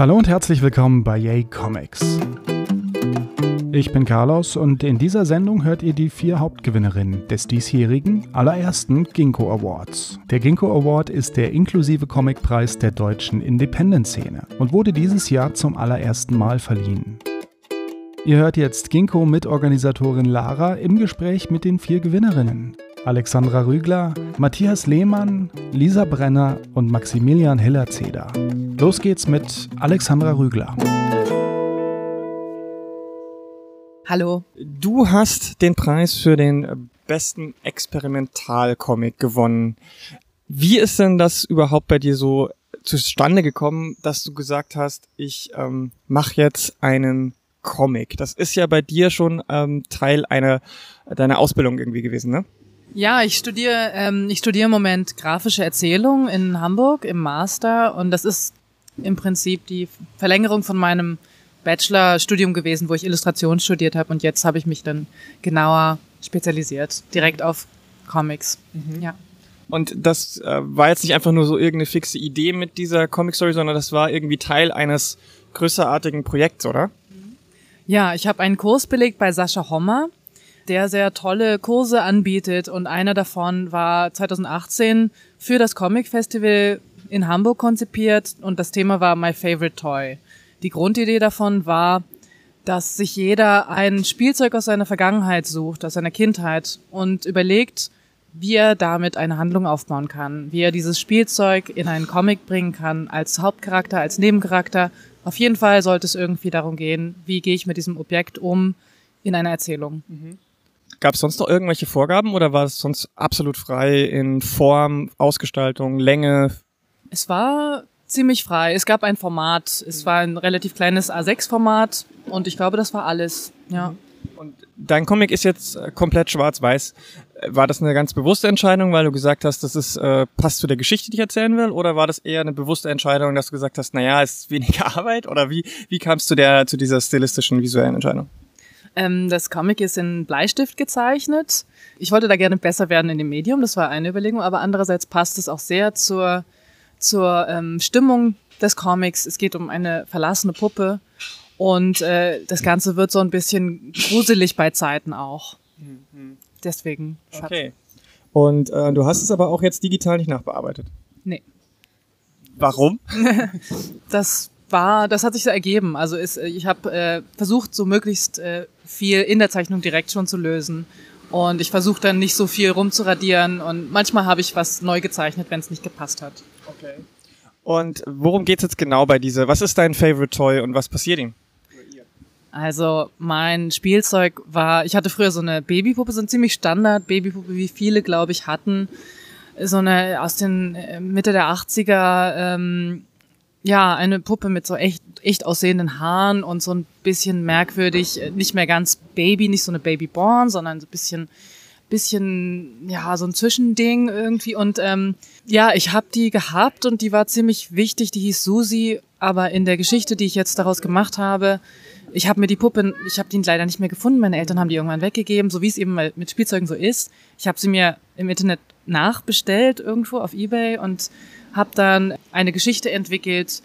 Hallo und herzlich willkommen bei Yay Comics. Ich bin Carlos und in dieser Sendung hört ihr die vier Hauptgewinnerinnen des diesjährigen allerersten Ginkgo Awards. Der Ginkgo Award ist der inklusive Comicpreis der deutschen Independent-Szene und wurde dieses Jahr zum allerersten Mal verliehen. Ihr hört jetzt Ginkgo-Mitorganisatorin Lara im Gespräch mit den vier Gewinnerinnen. Alexandra Rügler, Matthias Lehmann, Lisa Brenner und Maximilian Hellerzeder. Los geht's mit Alexandra Rügler. Hallo. Du hast den Preis für den besten Experimentalcomic gewonnen. Wie ist denn das überhaupt bei dir so zustande gekommen, dass du gesagt hast, ich ähm, mache jetzt einen Comic? Das ist ja bei dir schon ähm, Teil einer deiner Ausbildung irgendwie gewesen, ne? Ja, ich studiere, ähm, ich studiere im Moment grafische Erzählung in Hamburg im Master und das ist im Prinzip die Verlängerung von meinem Bachelorstudium gewesen, wo ich Illustration studiert habe und jetzt habe ich mich dann genauer spezialisiert, direkt auf Comics. Mhm. Ja. Und das äh, war jetzt nicht einfach nur so irgendeine fixe Idee mit dieser Comic Story, sondern das war irgendwie Teil eines größerartigen Projekts, oder? Ja, ich habe einen Kurs belegt bei Sascha Hommer der sehr tolle Kurse anbietet und einer davon war 2018 für das Comic Festival in Hamburg konzipiert und das Thema war My Favorite Toy. Die Grundidee davon war, dass sich jeder ein Spielzeug aus seiner Vergangenheit sucht, aus seiner Kindheit und überlegt, wie er damit eine Handlung aufbauen kann, wie er dieses Spielzeug in einen Comic bringen kann, als Hauptcharakter, als Nebencharakter. Auf jeden Fall sollte es irgendwie darum gehen, wie gehe ich mit diesem Objekt um in einer Erzählung. Mhm. Gab es sonst noch irgendwelche Vorgaben oder war es sonst absolut frei in Form, Ausgestaltung, Länge? Es war ziemlich frei. Es gab ein Format. Es war ein relativ kleines A6-Format und ich glaube, das war alles. Ja. Und dein Comic ist jetzt äh, komplett schwarz-weiß. War das eine ganz bewusste Entscheidung, weil du gesagt hast, das ist, äh, passt zu der Geschichte, die ich erzählen will? Oder war das eher eine bewusste Entscheidung, dass du gesagt hast, naja, es ist weniger Arbeit? Oder wie, wie kamst du der, zu dieser stilistischen, visuellen Entscheidung? Ähm, das Comic ist in Bleistift gezeichnet. Ich wollte da gerne besser werden in dem Medium, das war eine Überlegung, aber andererseits passt es auch sehr zur, zur ähm, Stimmung des Comics. Es geht um eine verlassene Puppe und äh, das Ganze wird so ein bisschen gruselig bei Zeiten auch. Mhm. Deswegen. Schatz. Okay. Und äh, du hast es aber auch jetzt digital nicht nachbearbeitet? Nee. Warum? das war, das hat sich so ergeben. Also ist, ich habe äh, versucht, so möglichst äh, viel in der Zeichnung direkt schon zu lösen. Und ich versuche dann nicht so viel rumzuradieren und manchmal habe ich was neu gezeichnet, wenn es nicht gepasst hat. Okay. Und worum geht's jetzt genau bei dieser? Was ist dein Favorite Toy und was passiert ihm? Also mein Spielzeug war, ich hatte früher so eine Babypuppe, so ein ziemlich Standard Babypuppe, wie viele, glaube ich, hatten. So eine aus den äh, Mitte der 80er ähm, ja, eine Puppe mit so echt, echt aussehenden Haaren und so ein bisschen merkwürdig, äh, nicht mehr ganz Baby, nicht so eine Babyborn, sondern so ein bisschen, bisschen, ja, so ein Zwischending irgendwie. Und ähm, ja, ich habe die gehabt und die war ziemlich wichtig, die hieß Susi, aber in der Geschichte, die ich jetzt daraus gemacht habe, ich habe mir die Puppe, ich habe die leider nicht mehr gefunden. Meine Eltern haben die irgendwann weggegeben, so wie es eben mit Spielzeugen so ist. Ich habe sie mir im Internet nachbestellt irgendwo auf eBay und habe dann eine Geschichte entwickelt,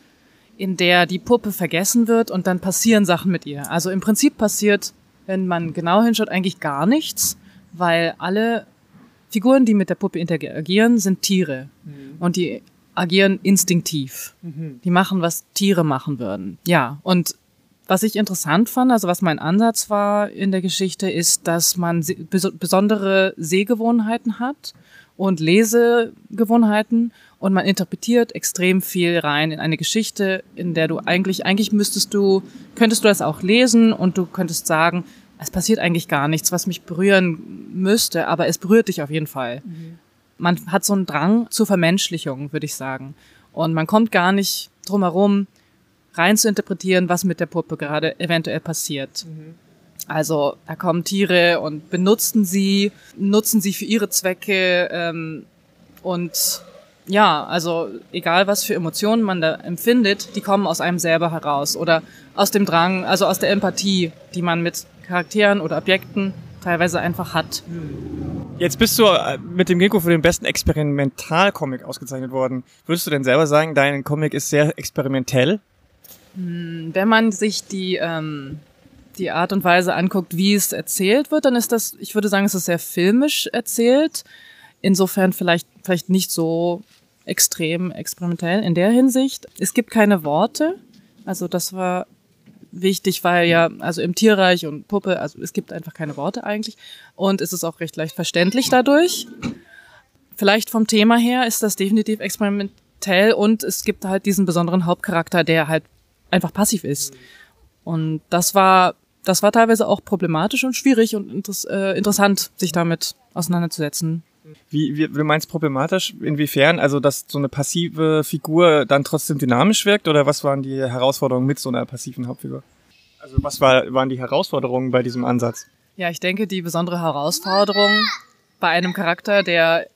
in der die Puppe vergessen wird und dann passieren Sachen mit ihr. Also im Prinzip passiert, wenn man genau hinschaut, eigentlich gar nichts, weil alle Figuren, die mit der Puppe interagieren, sind Tiere mhm. und die agieren instinktiv. Mhm. Die machen, was Tiere machen würden. Ja, und was ich interessant fand, also was mein Ansatz war in der Geschichte, ist, dass man besondere Sehgewohnheiten hat und Lesegewohnheiten und man interpretiert extrem viel rein in eine Geschichte, in der du eigentlich, eigentlich müsstest du, könntest du das auch lesen und du könntest sagen, es passiert eigentlich gar nichts, was mich berühren müsste, aber es berührt dich auf jeden Fall. Mhm. Man hat so einen Drang zur Vermenschlichung, würde ich sagen. Und man kommt gar nicht drum herum, rein zu interpretieren, was mit der Puppe gerade eventuell passiert. Mhm. Also da kommen Tiere und benutzen sie, nutzen sie für ihre Zwecke ähm, und ja, also egal was für Emotionen man da empfindet, die kommen aus einem selber heraus oder aus dem Drang, also aus der Empathie, die man mit Charakteren oder Objekten teilweise einfach hat. Jetzt bist du äh, mit dem Ginkgo für den besten Experimentalcomic ausgezeichnet worden. Würdest du denn selber sagen, dein Comic ist sehr experimentell? Hm, wenn man sich die, ähm, die Art und Weise anguckt, wie es erzählt wird, dann ist das, ich würde sagen, es ist sehr filmisch erzählt. Insofern vielleicht, vielleicht nicht so extrem experimentell in der Hinsicht. Es gibt keine Worte. Also das war wichtig, weil ja, also im Tierreich und Puppe, also es gibt einfach keine Worte eigentlich. Und es ist auch recht leicht verständlich dadurch. Vielleicht vom Thema her ist das definitiv experimentell und es gibt halt diesen besonderen Hauptcharakter, der halt einfach passiv ist. Und das war, das war teilweise auch problematisch und schwierig und interess äh, interessant, sich damit auseinanderzusetzen. Wie, wie, du meinst problematisch? Inwiefern? Also, dass so eine passive Figur dann trotzdem dynamisch wirkt? Oder was waren die Herausforderungen mit so einer passiven Hauptfigur? Also, was war, waren die Herausforderungen bei diesem Ansatz? Ja, ich denke, die besondere Herausforderung bei einem Charakter, der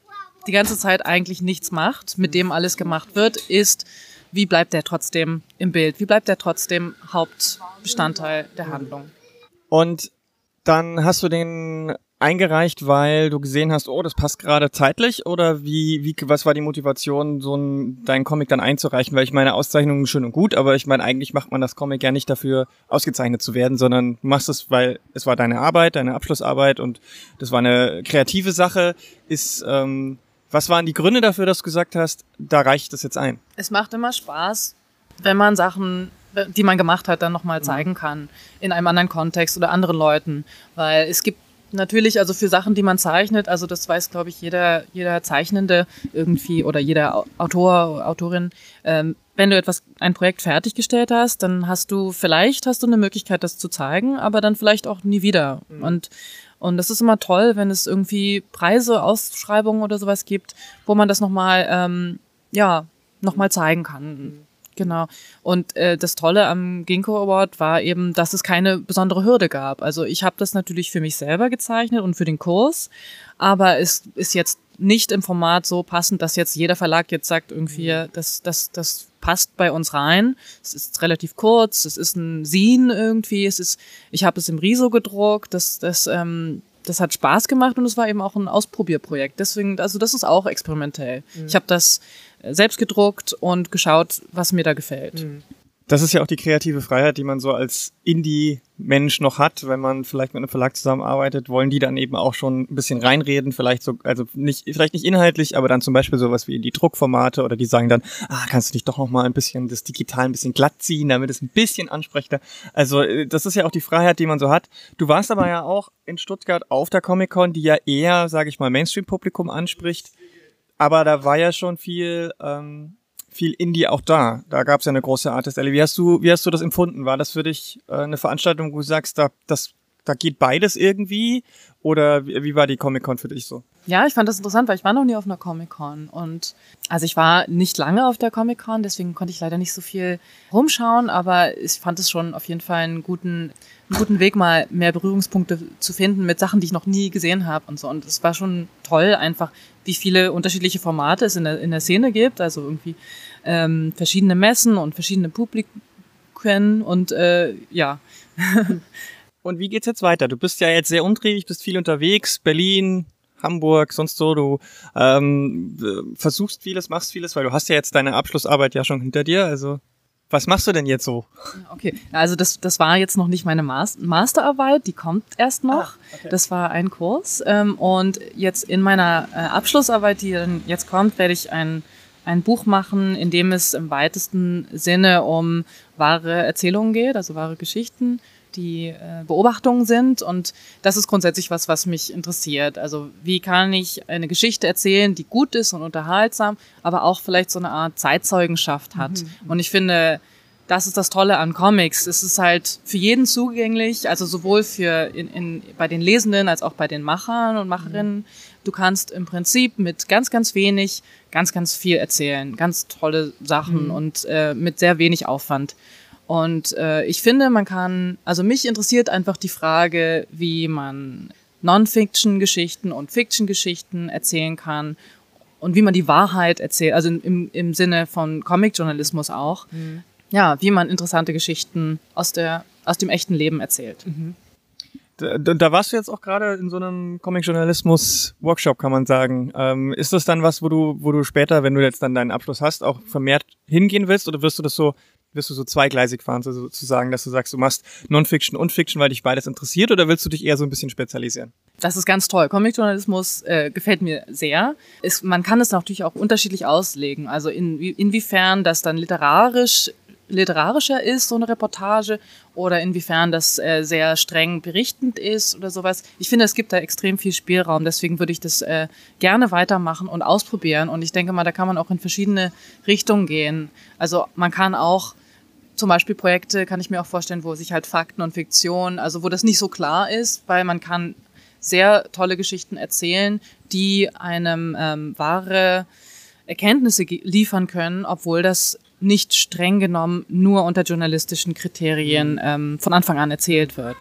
die ganze Zeit eigentlich nichts macht, mit dem alles gemacht wird, ist, wie bleibt er trotzdem im Bild? Wie bleibt er trotzdem Hauptbestandteil der Handlung? Und dann hast du den eingereicht, weil du gesehen hast, oh, das passt gerade zeitlich oder wie, wie, was war die Motivation, so ein, deinen Comic dann einzureichen? Weil ich meine, Auszeichnungen schön und gut, aber ich meine, eigentlich macht man das Comic ja nicht dafür, ausgezeichnet zu werden, sondern du machst es, weil es war deine Arbeit, deine Abschlussarbeit und das war eine kreative Sache. Ist, ähm, was waren die Gründe dafür, dass du gesagt hast, da reicht das jetzt ein? Es macht immer Spaß, wenn man Sachen die man gemacht hat, dann nochmal zeigen kann in einem anderen Kontext oder anderen Leuten, weil es gibt natürlich, also für Sachen, die man zeichnet, also das weiß, glaube ich, jeder, jeder Zeichnende irgendwie oder jeder Autor, Autorin, ähm, wenn du etwas, ein Projekt fertiggestellt hast, dann hast du, vielleicht hast du eine Möglichkeit, das zu zeigen, aber dann vielleicht auch nie wieder. Mhm. Und, und das ist immer toll, wenn es irgendwie Preise, Ausschreibungen oder sowas gibt, wo man das nochmal, ähm, ja, nochmal zeigen kann. Genau. Und äh, das Tolle am Ginkgo Award war eben, dass es keine besondere Hürde gab. Also ich habe das natürlich für mich selber gezeichnet und für den Kurs, aber es ist jetzt nicht im Format so passend, dass jetzt jeder Verlag jetzt sagt, irgendwie, mhm. das, das, das passt bei uns rein. Es ist relativ kurz, es ist ein Scene irgendwie, es ist, ich habe es im Riso gedruckt, das, das, ähm, das hat Spaß gemacht und es war eben auch ein Ausprobierprojekt. Deswegen, also das ist auch experimentell. Mhm. Ich habe das selbst gedruckt und geschaut, was mir da gefällt. Mhm. Das ist ja auch die kreative Freiheit, die man so als Indie-Mensch noch hat, wenn man vielleicht mit einem Verlag zusammenarbeitet, wollen die dann eben auch schon ein bisschen reinreden, vielleicht so, also nicht, vielleicht nicht inhaltlich, aber dann zum Beispiel sowas wie die Druckformate oder die sagen dann, ah, kannst du dich doch noch mal ein bisschen das Digital ein bisschen glatt ziehen, damit es ein bisschen ansprechender. Also äh, das ist ja auch die Freiheit, die man so hat. Du warst aber ja auch in Stuttgart auf der Comic Con, die ja eher, sage ich mal, Mainstream-Publikum anspricht. Aber da war ja schon viel, ähm, viel Indie auch da. Da gab es ja eine große Artist Alley. Wie hast du, wie hast du das empfunden? War das für dich äh, eine Veranstaltung, wo du sagst, da, das, da geht beides irgendwie? Oder wie, wie war die Comic Con für dich so? Ja, ich fand das interessant, weil ich war noch nie auf einer Comic Con und also ich war nicht lange auf der Comic Con, deswegen konnte ich leider nicht so viel rumschauen, aber ich fand es schon auf jeden Fall einen guten einen guten Weg, mal mehr Berührungspunkte zu finden mit Sachen, die ich noch nie gesehen habe und so. Und es war schon toll, einfach, wie viele unterschiedliche Formate es in der, in der Szene gibt. Also irgendwie ähm, verschiedene Messen und verschiedene Publiken und äh, ja. und wie geht's jetzt weiter? Du bist ja jetzt sehr untriebig, bist viel unterwegs, Berlin, Hamburg, sonst so, du ähm, versuchst vieles, machst vieles, weil du hast ja jetzt deine Abschlussarbeit ja schon hinter dir, also was machst du denn jetzt so? Okay, also das, das war jetzt noch nicht meine Masterarbeit, die kommt erst noch. Ah, okay. Das war ein Kurs. Ähm, und jetzt in meiner äh, Abschlussarbeit, die dann jetzt kommt, werde ich ein, ein Buch machen, in dem es im weitesten Sinne um wahre Erzählungen geht, also wahre Geschichten die äh, Beobachtungen sind. Und das ist grundsätzlich was, was mich interessiert. Also wie kann ich eine Geschichte erzählen, die gut ist und unterhaltsam, aber auch vielleicht so eine Art Zeitzeugenschaft hat. Mhm. Und ich finde, das ist das Tolle an Comics. Es ist halt für jeden zugänglich, also sowohl für in, in, bei den Lesenden als auch bei den Machern und Macherinnen. Mhm. Du kannst im Prinzip mit ganz, ganz wenig ganz, ganz viel erzählen, ganz tolle Sachen mhm. und äh, mit sehr wenig Aufwand. Und äh, ich finde, man kann, also mich interessiert einfach die Frage, wie man Non-Fiction-Geschichten und Fiction-Geschichten erzählen kann und wie man die Wahrheit erzählt, also im, im Sinne von Comic-Journalismus auch. Mhm. Ja, wie man interessante Geschichten aus, der, aus dem echten Leben erzählt. Mhm. Da, da warst du jetzt auch gerade in so einem Comic-Journalismus-Workshop, kann man sagen. Ähm, ist das dann was, wo du, wo du später, wenn du jetzt dann deinen Abschluss hast, auch vermehrt hingehen willst oder wirst du das so wirst du so zweigleisig fahren, so sozusagen, dass du sagst, du machst Non-Fiction und Fiction, weil dich beides interessiert, oder willst du dich eher so ein bisschen spezialisieren? Das ist ganz toll. Comic-Journalismus äh, gefällt mir sehr. Ist, man kann es natürlich auch unterschiedlich auslegen. Also in, inwiefern das dann literarisch literarischer ist, so eine Reportage, oder inwiefern das äh, sehr streng berichtend ist oder sowas. Ich finde, es gibt da extrem viel Spielraum, deswegen würde ich das äh, gerne weitermachen und ausprobieren. Und ich denke mal, da kann man auch in verschiedene Richtungen gehen. Also man kann auch zum Beispiel Projekte, kann ich mir auch vorstellen, wo sich halt Fakten und Fiktion, also wo das nicht so klar ist, weil man kann sehr tolle Geschichten erzählen, die einem ähm, wahre Erkenntnisse liefern können, obwohl das nicht streng genommen nur unter journalistischen Kriterien mhm. ähm, von Anfang an erzählt wird.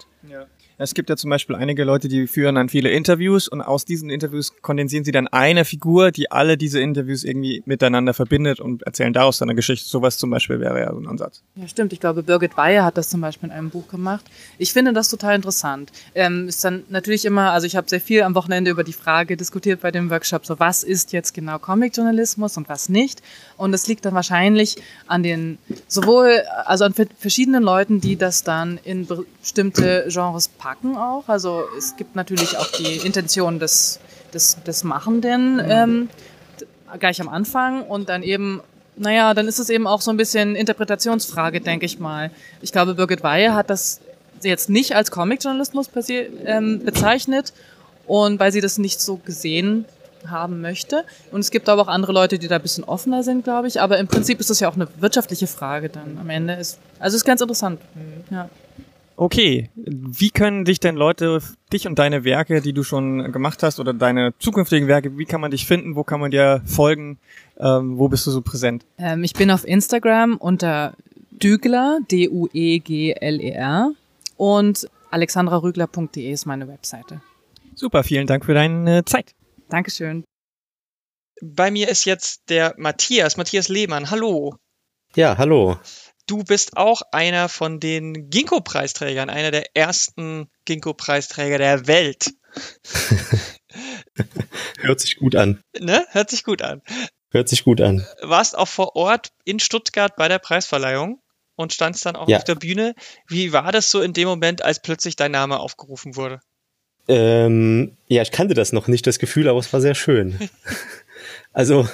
Es gibt ja zum Beispiel einige Leute, die führen dann viele Interviews und aus diesen Interviews kondensieren sie dann eine Figur, die alle diese Interviews irgendwie miteinander verbindet und erzählen daraus dann eine Geschichte. Sowas zum Beispiel wäre ja so ein Ansatz. Ja, stimmt. Ich glaube, Birgit Weihe hat das zum Beispiel in einem Buch gemacht. Ich finde das total interessant. Ähm, ist dann natürlich immer, also ich habe sehr viel am Wochenende über die Frage diskutiert bei dem Workshop, so was ist jetzt genau Comic-Journalismus und was nicht. Und es liegt dann wahrscheinlich an den, sowohl, also an verschiedenen Leuten, die das dann in bestimmte Genres packen packen auch. Also es gibt natürlich auch die Intention des, des, des Machenden ähm, gleich am Anfang und dann eben, naja, dann ist es eben auch so ein bisschen Interpretationsfrage, denke ich mal. Ich glaube, Birgit Weihe hat das jetzt nicht als Comic-Journalismus ähm, bezeichnet und weil sie das nicht so gesehen haben möchte. Und es gibt aber auch andere Leute, die da ein bisschen offener sind, glaube ich. Aber im Prinzip ist das ja auch eine wirtschaftliche Frage dann am Ende. Ist, also ist ganz interessant. Mhm. Ja. Okay, wie können dich denn Leute, dich und deine Werke, die du schon gemacht hast oder deine zukünftigen Werke, wie kann man dich finden, wo kann man dir folgen, ähm, wo bist du so präsent? Ähm, ich bin auf Instagram unter Dügler, D-U-E-G-L-E-R und alexandrarügler.de ist meine Webseite. Super, vielen Dank für deine Zeit. Dankeschön. Bei mir ist jetzt der Matthias, Matthias Lehmann. Hallo. Ja, hallo du bist auch einer von den Ginkgo-Preisträgern, einer der ersten Ginkgo-Preisträger der Welt. Hört sich gut an. Ne? Hört sich gut an. Hört sich gut an. Warst auch vor Ort in Stuttgart bei der Preisverleihung und standst dann auch ja. auf der Bühne. Wie war das so in dem Moment, als plötzlich dein Name aufgerufen wurde? Ähm, ja, ich kannte das noch nicht, das Gefühl, aber es war sehr schön. also,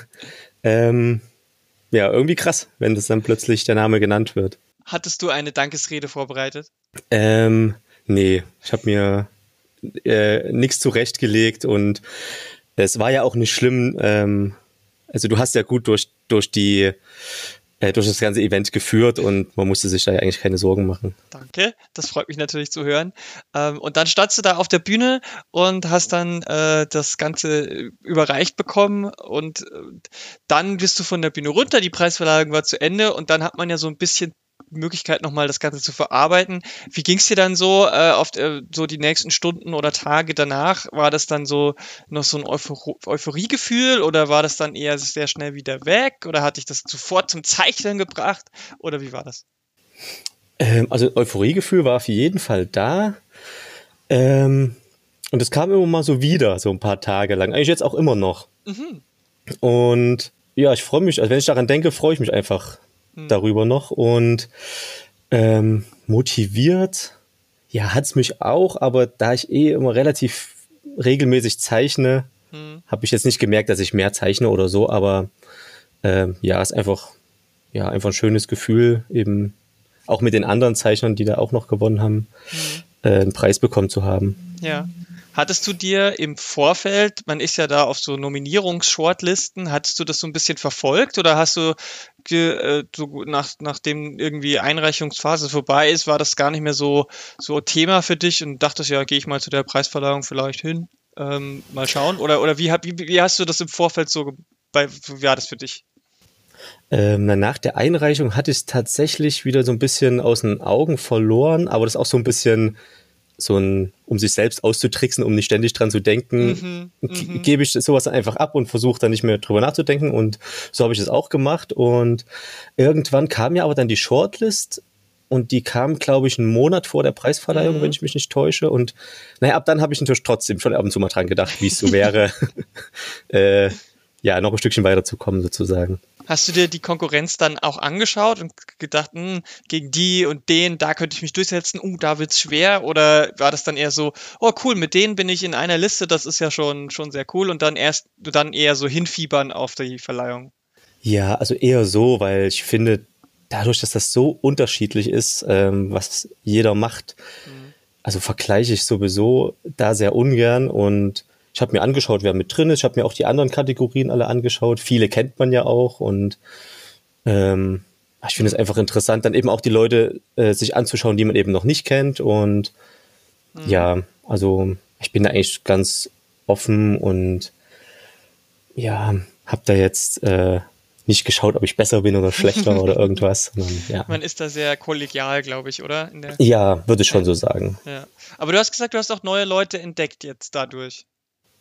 ähm, ja, irgendwie krass, wenn das dann plötzlich der Name genannt wird. Hattest du eine Dankesrede vorbereitet? Ähm, nee, ich habe mir äh, nichts zurechtgelegt und es war ja auch nicht schlimm. Ähm, also du hast ja gut durch, durch die durch das ganze Event geführt und man musste sich da eigentlich keine Sorgen machen. Danke, das freut mich natürlich zu hören. Ähm, und dann standst du da auf der Bühne und hast dann äh, das Ganze überreicht bekommen und äh, dann bist du von der Bühne runter, die Preisverleihung war zu Ende und dann hat man ja so ein bisschen Möglichkeit, nochmal das Ganze zu verarbeiten. Wie ging es dir dann so, äh, auf äh, so die nächsten Stunden oder Tage danach? War das dann so noch so ein Euphor Euphoriegefühl oder war das dann eher sehr schnell wieder weg? Oder hatte ich das sofort zum Zeichnen gebracht? Oder wie war das? Ähm, also Euphoriegefühl war auf jeden Fall da. Ähm, und es kam immer mal so wieder, so ein paar Tage lang. Eigentlich jetzt auch immer noch. Mhm. Und ja, ich freue mich, also wenn ich daran denke, freue ich mich einfach hm. darüber noch. Und ähm, motiviert, ja, hat's mich auch, aber da ich eh immer relativ regelmäßig zeichne, hm. habe ich jetzt nicht gemerkt, dass ich mehr zeichne oder so, aber ähm, ja, ist einfach, ja, einfach ein schönes Gefühl, eben auch mit den anderen Zeichnern, die da auch noch gewonnen haben, hm. äh, einen Preis bekommen zu haben. Ja. Hattest du dir im Vorfeld, man ist ja da auf so Nominierungs-Shortlisten, hattest du das so ein bisschen verfolgt oder hast du äh, so nach, nachdem irgendwie Einreichungsphase vorbei ist, war das gar nicht mehr so, so Thema für dich und dachtest, ja, gehe ich mal zu der Preisverleihung vielleicht hin, ähm, mal schauen? Oder, oder wie, wie, wie hast du das im Vorfeld so, bei, wie war das für dich? Ähm, nach der Einreichung hatte ich es tatsächlich wieder so ein bisschen aus den Augen verloren, aber das auch so ein bisschen so ein, um sich selbst auszutricksen, um nicht ständig dran zu denken, mhm, mhm. gebe ich sowas einfach ab und versuche dann nicht mehr drüber nachzudenken. Und so habe ich es auch gemacht. Und irgendwann kam ja aber dann die Shortlist und die kam, glaube ich, einen Monat vor der Preisverleihung, mhm. wenn ich mich nicht täusche. Und naja, ab dann habe ich natürlich trotzdem schon ab und zu mal dran gedacht, wie es so wäre, äh, ja, noch ein Stückchen weiterzukommen sozusagen. Hast du dir die Konkurrenz dann auch angeschaut und gedacht, mh, hm, gegen die und den, da könnte ich mich durchsetzen, uh, da wird's schwer? Oder war das dann eher so, oh cool, mit denen bin ich in einer Liste, das ist ja schon, schon sehr cool und dann erst, dann eher so hinfiebern auf die Verleihung? Ja, also eher so, weil ich finde, dadurch, dass das so unterschiedlich ist, ähm, was jeder macht, mhm. also vergleiche ich sowieso da sehr ungern und ich habe mir angeschaut, wer mit drin ist. Ich habe mir auch die anderen Kategorien alle angeschaut. Viele kennt man ja auch und ähm, ich finde es einfach interessant, dann eben auch die Leute äh, sich anzuschauen, die man eben noch nicht kennt. Und mhm. ja, also ich bin da eigentlich ganz offen und ja, habe da jetzt äh, nicht geschaut, ob ich besser bin oder schlechter oder irgendwas. Sondern, ja. Man ist da sehr kollegial, glaube ich, oder? ja, würde ich schon so sagen. Ja. Aber du hast gesagt, du hast auch neue Leute entdeckt jetzt dadurch.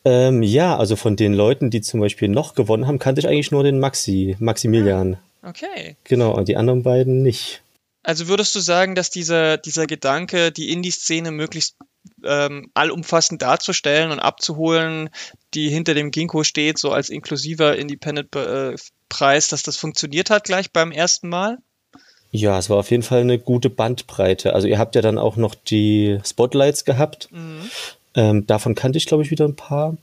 Ähm, ja, also von den Leuten, die zum Beispiel noch gewonnen haben, kannte ich eigentlich nur den Maxi, Maximilian. Ah, okay. Genau, und die anderen beiden nicht. Also würdest du sagen, dass dieser, dieser Gedanke, die Indie-Szene möglichst ähm, allumfassend darzustellen und abzuholen, die hinter dem Ginkgo steht, so als inklusiver Independent-Preis, dass das funktioniert hat gleich beim ersten Mal? Ja, es war auf jeden Fall eine gute Bandbreite. Also ihr habt ja dann auch noch die Spotlights gehabt. Mhm. Ähm, davon kannte ich, glaube ich, wieder ein paar.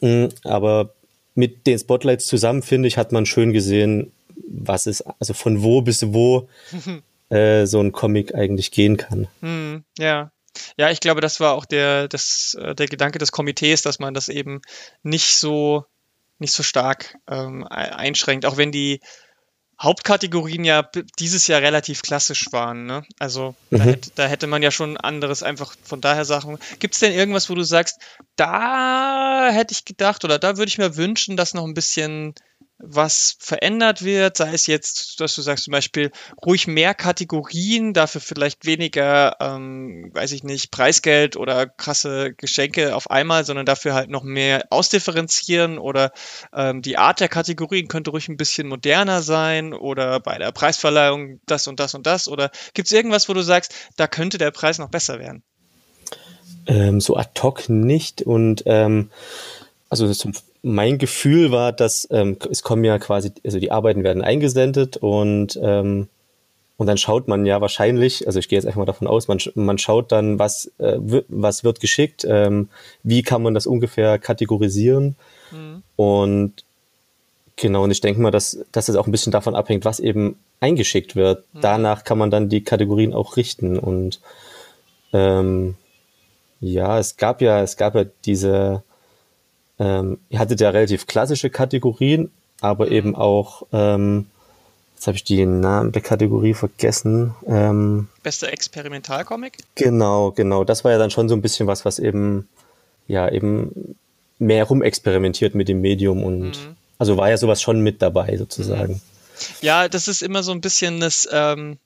Mhm, aber mit den Spotlights zusammen, finde ich, hat man schön gesehen, was ist, also von wo bis wo äh, so ein Comic eigentlich gehen kann. Mhm, ja. Ja, ich glaube, das war auch der, das, äh, der Gedanke des Komitees, dass man das eben nicht so, nicht so stark ähm, einschränkt, auch wenn die Hauptkategorien ja dieses Jahr relativ klassisch waren. Ne? Also mhm. da, hätte, da, hätte, man ja schon anderes einfach von daher Sachen. Gibt es denn irgendwas, wo du sagst, da hätte ich gedacht oder da würde ich mir wünschen, dass noch ein bisschen was verändert wird, sei es jetzt, dass du sagst zum Beispiel ruhig mehr Kategorien, dafür vielleicht weniger, ähm, weiß ich nicht, Preisgeld oder krasse Geschenke auf einmal, sondern dafür halt noch mehr ausdifferenzieren oder ähm, die Art der Kategorien könnte ruhig ein bisschen moderner sein oder bei der Preisverleihung das und das und das oder gibt es irgendwas, wo du sagst, da könnte der Preis noch besser werden? Ähm, so ad hoc nicht und ähm, also zum mein Gefühl war, dass ähm, es kommen ja quasi, also die Arbeiten werden eingesendet und ähm, und dann schaut man ja wahrscheinlich, also ich gehe jetzt einfach mal davon aus, man, man schaut dann, was, äh, was wird geschickt, ähm, wie kann man das ungefähr kategorisieren. Mhm. Und genau, und ich denke mal, dass, dass es auch ein bisschen davon abhängt, was eben eingeschickt wird. Mhm. Danach kann man dann die Kategorien auch richten. Und ähm, ja, es gab ja, es gab ja diese ähm, ihr hattet ja relativ klassische Kategorien, aber mhm. eben auch, ähm, jetzt habe ich den Namen der Kategorie vergessen. Ähm, Bester Experimentalcomic? Genau, genau. Das war ja dann schon so ein bisschen was, was eben, ja, eben mehr rumexperimentiert mit dem Medium und mhm. also war ja sowas schon mit dabei sozusagen. Mhm. Ja, das ist immer so ein bisschen das, ähm,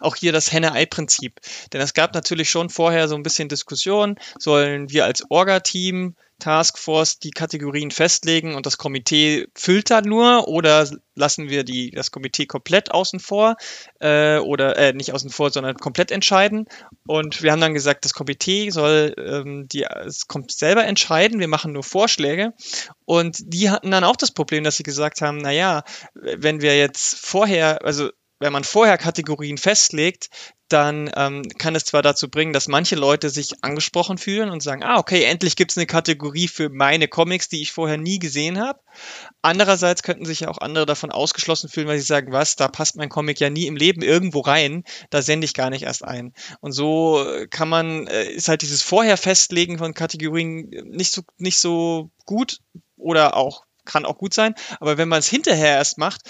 auch hier das Henne-Ei-Prinzip. Denn es gab natürlich schon vorher so ein bisschen Diskussion, sollen wir als Orga-Team Taskforce die Kategorien festlegen und das Komitee filtert nur oder lassen wir die, das Komitee komplett außen vor äh, oder äh, nicht außen vor, sondern komplett entscheiden. Und wir haben dann gesagt, das Komitee soll ähm, die, es kommt selber entscheiden, wir machen nur Vorschläge. Und die hatten dann auch das Problem, dass sie gesagt haben, naja, wenn wir jetzt vorher, also wenn man vorher Kategorien festlegt, dann ähm, kann es zwar dazu bringen, dass manche Leute sich angesprochen fühlen und sagen, ah, okay, endlich gibt es eine Kategorie für meine Comics, die ich vorher nie gesehen habe. Andererseits könnten sich ja auch andere davon ausgeschlossen fühlen, weil sie sagen, was, da passt mein Comic ja nie im Leben irgendwo rein, da sende ich gar nicht erst ein. Und so äh, kann man, äh, ist halt dieses Vorher festlegen von Kategorien nicht so, nicht so gut oder auch kann auch gut sein, aber wenn man es hinterher erst macht,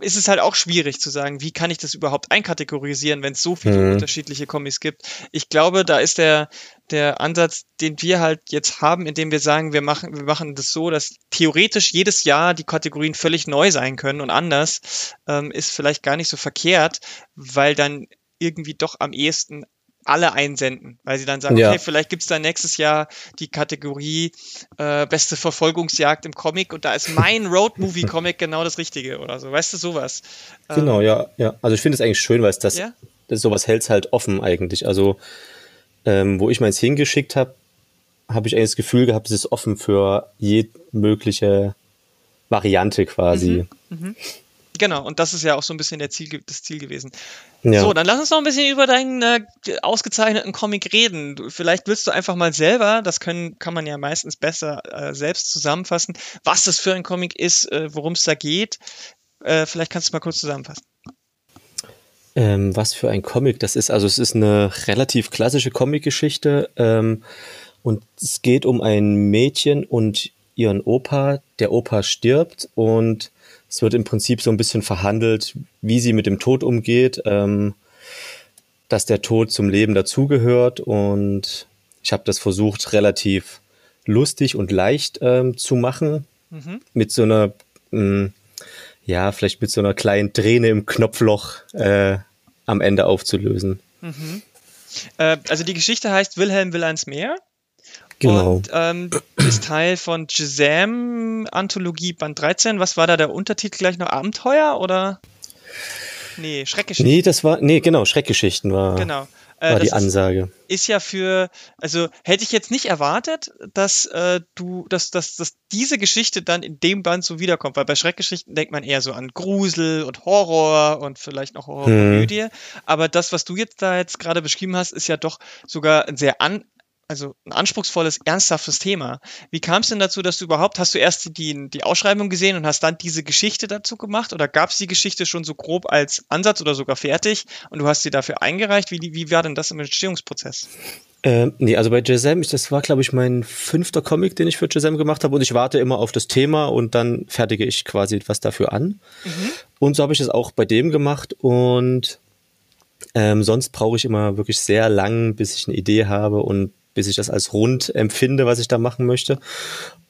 ist es halt auch schwierig zu sagen, wie kann ich das überhaupt einkategorisieren, wenn es so viele mhm. unterschiedliche Comics gibt. Ich glaube, da ist der, der Ansatz, den wir halt jetzt haben, indem wir sagen, wir machen, wir machen das so, dass theoretisch jedes Jahr die Kategorien völlig neu sein können und anders, ähm, ist vielleicht gar nicht so verkehrt, weil dann irgendwie doch am ehesten alle einsenden, weil sie dann sagen, ja. okay, vielleicht gibt's da nächstes Jahr die Kategorie äh, beste Verfolgungsjagd im Comic und da ist mein Road-Movie-Comic genau das Richtige oder so, weißt du, sowas. Genau, ähm, ja, ja. Also ich finde es eigentlich schön, weil es das, ja? das sowas hält halt offen eigentlich. Also ähm, wo ich meins hingeschickt habe, habe ich eigentlich das Gefühl gehabt, es ist offen für jede mögliche Variante quasi. Mhm. Mhm. Genau, und das ist ja auch so ein bisschen Ziel, das Ziel gewesen. Ja. So, dann lass uns noch ein bisschen über deinen äh, ausgezeichneten Comic reden. Du, vielleicht willst du einfach mal selber, das können, kann man ja meistens besser äh, selbst zusammenfassen, was das für ein Comic ist, äh, worum es da geht. Äh, vielleicht kannst du mal kurz zusammenfassen. Ähm, was für ein Comic das ist. Also es ist eine relativ klassische Comic-Geschichte ähm, und es geht um ein Mädchen und ihren Opa. Der Opa stirbt und es wird im Prinzip so ein bisschen verhandelt, wie sie mit dem Tod umgeht, ähm, dass der Tod zum Leben dazugehört und ich habe das versucht relativ lustig und leicht ähm, zu machen mhm. mit so einer mh, mm, ja vielleicht mit so einer kleinen Träne im Knopfloch äh, am Ende aufzulösen. Mhm. Äh, also die Geschichte heißt Wilhelm will eins mehr. Genau. Und ähm, ist Teil von Shazam Anthologie Band 13. Was war da der Untertitel gleich noch? Abenteuer oder? Nee, Schreckgeschichten. Nee, das war, nee, genau, Schreckgeschichten war, genau. Äh, war die Ansage. Ist, ist, ja für, also hätte ich jetzt nicht erwartet, dass äh, du, dass, dass, dass diese Geschichte dann in dem Band so wiederkommt, weil bei Schreckgeschichten denkt man eher so an Grusel und Horror und vielleicht noch Horrorkomödie. Hm. Aber das, was du jetzt da jetzt gerade beschrieben hast, ist ja doch sogar ein sehr an, also ein anspruchsvolles, ernsthaftes Thema. Wie kam es denn dazu, dass du überhaupt, hast du erst die, die Ausschreibung gesehen und hast dann diese Geschichte dazu gemacht oder gab es die Geschichte schon so grob als Ansatz oder sogar fertig und du hast sie dafür eingereicht? Wie, wie war denn das im Entstehungsprozess? Ähm, nee, also bei Jazam, das war, glaube ich, mein fünfter Comic, den ich für Jazam gemacht habe und ich warte immer auf das Thema und dann fertige ich quasi etwas dafür an. Mhm. Und so habe ich das auch bei dem gemacht und ähm, sonst brauche ich immer wirklich sehr lang, bis ich eine Idee habe und bis ich das als rund empfinde, was ich da machen möchte.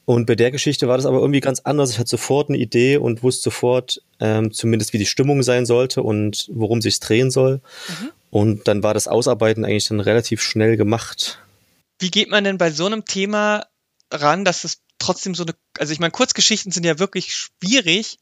Und bei der Geschichte war das aber irgendwie ganz anders. Ich hatte sofort eine Idee und wusste sofort ähm, zumindest, wie die Stimmung sein sollte und worum sich drehen soll. Mhm. Und dann war das Ausarbeiten eigentlich dann relativ schnell gemacht. Wie geht man denn bei so einem Thema ran, dass es trotzdem so eine, also ich meine, Kurzgeschichten sind ja wirklich schwierig,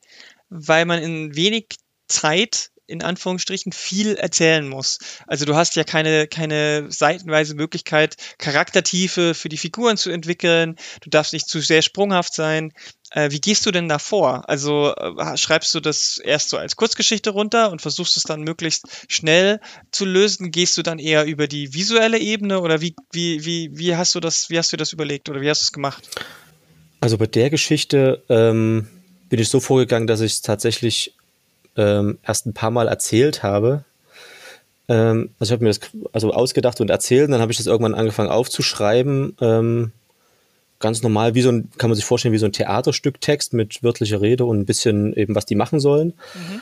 weil man in wenig Zeit in Anführungsstrichen viel erzählen muss. Also du hast ja keine, keine seitenweise Möglichkeit, Charaktertiefe für die Figuren zu entwickeln. Du darfst nicht zu sehr sprunghaft sein. Äh, wie gehst du denn da vor? Also äh, schreibst du das erst so als Kurzgeschichte runter und versuchst es dann möglichst schnell zu lösen? Gehst du dann eher über die visuelle Ebene oder wie, wie, wie, wie hast du das, wie hast du das überlegt oder wie hast du es gemacht? Also bei der Geschichte ähm, bin ich so vorgegangen, dass ich es tatsächlich ähm, erst ein paar Mal erzählt habe. Ähm, also ich habe mir das also ausgedacht und erzählt, und dann habe ich das irgendwann angefangen aufzuschreiben. Ähm, ganz normal, wie so ein, kann man sich vorstellen, wie so ein Theaterstück Text mit wörtlicher Rede und ein bisschen eben, was die machen sollen. Mhm.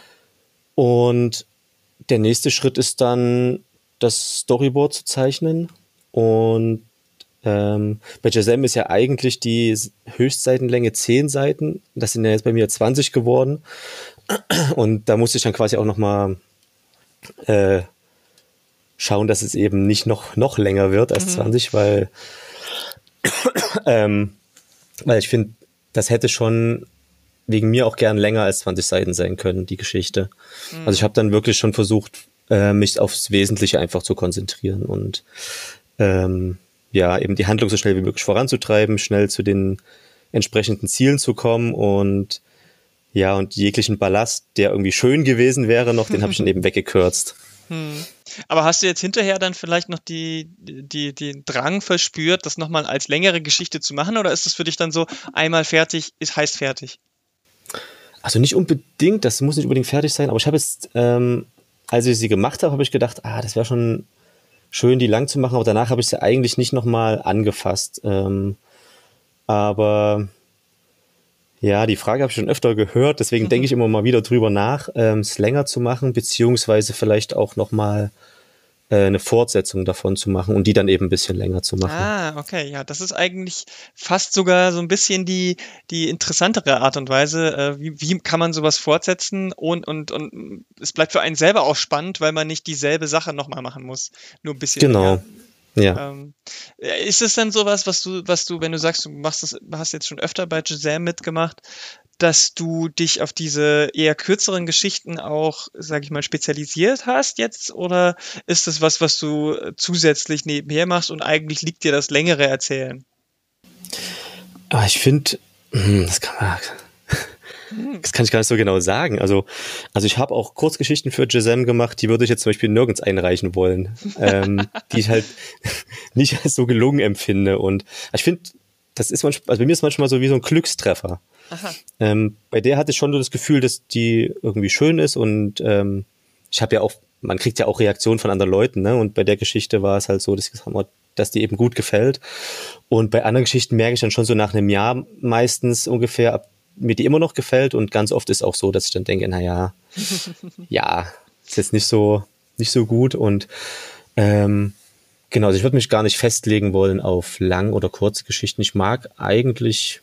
Und der nächste Schritt ist dann, das Storyboard zu zeichnen. Und ähm, bei Jazam ist ja eigentlich die Höchstseitenlänge 10 Seiten. Das sind ja jetzt bei mir 20 geworden. Und da musste ich dann quasi auch nochmal äh, schauen, dass es eben nicht noch, noch länger wird als mhm. 20, weil, ähm, weil ich finde, das hätte schon wegen mir auch gern länger als 20 Seiten sein können, die Geschichte. Mhm. Also ich habe dann wirklich schon versucht, äh, mich aufs Wesentliche einfach zu konzentrieren und ähm, ja, eben die Handlung so schnell wie möglich voranzutreiben, schnell zu den entsprechenden Zielen zu kommen und ja, und jeglichen Ballast, der irgendwie schön gewesen wäre noch, den habe ich dann eben weggekürzt. Hm. Aber hast du jetzt hinterher dann vielleicht noch die, die, den Drang verspürt, das nochmal als längere Geschichte zu machen? Oder ist es für dich dann so, einmal fertig, ist heißt fertig? Also nicht unbedingt, das muss nicht unbedingt fertig sein, aber ich habe jetzt, ähm, als ich sie gemacht habe, habe ich gedacht, ah, das wäre schon schön, die lang zu machen, aber danach habe ich sie eigentlich nicht nochmal angefasst. Ähm, aber ja, die Frage habe ich schon öfter gehört, deswegen mhm. denke ich immer mal wieder drüber nach, ähm, es länger zu machen, beziehungsweise vielleicht auch nochmal äh, eine Fortsetzung davon zu machen und die dann eben ein bisschen länger zu machen. Ah, okay, ja, das ist eigentlich fast sogar so ein bisschen die, die interessantere Art und Weise. Äh, wie, wie kann man sowas fortsetzen und, und, und es bleibt für einen selber auch spannend, weil man nicht dieselbe Sache nochmal machen muss. Nur ein bisschen. Genau. Mehr. Ja. Ähm, ist es denn sowas, was du, was du, wenn du sagst, du machst das, hast jetzt schon öfter bei Giselle mitgemacht, dass du dich auf diese eher kürzeren Geschichten auch, sag ich mal, spezialisiert hast jetzt? Oder ist das was, was du zusätzlich nebenher machst und eigentlich liegt dir das längere Erzählen? Aber ah, ich finde, hm, das kann man. Das kann ich gar nicht so genau sagen. Also, also ich habe auch Kurzgeschichten für Gisem gemacht, die würde ich jetzt zum Beispiel nirgends einreichen wollen, ähm, die ich halt nicht als so gelungen empfinde. Und ich finde, das ist manchmal, also bei mir ist manchmal so wie so ein Glückstreffer. Ähm, bei der hatte ich schon so das Gefühl, dass die irgendwie schön ist und ähm, ich habe ja auch, man kriegt ja auch Reaktionen von anderen Leuten, ne? Und bei der Geschichte war es halt so, dass ich gesagt habe, dass die eben gut gefällt. Und bei anderen Geschichten merke ich dann schon so nach einem Jahr meistens ungefähr, ob mir die immer noch gefällt. Und ganz oft ist auch so, dass ich dann denke, na ja, ja, ist jetzt nicht so, nicht so gut. Und ähm, genau, also ich würde mich gar nicht festlegen wollen auf Lang- oder kurze Geschichten. Ich mag eigentlich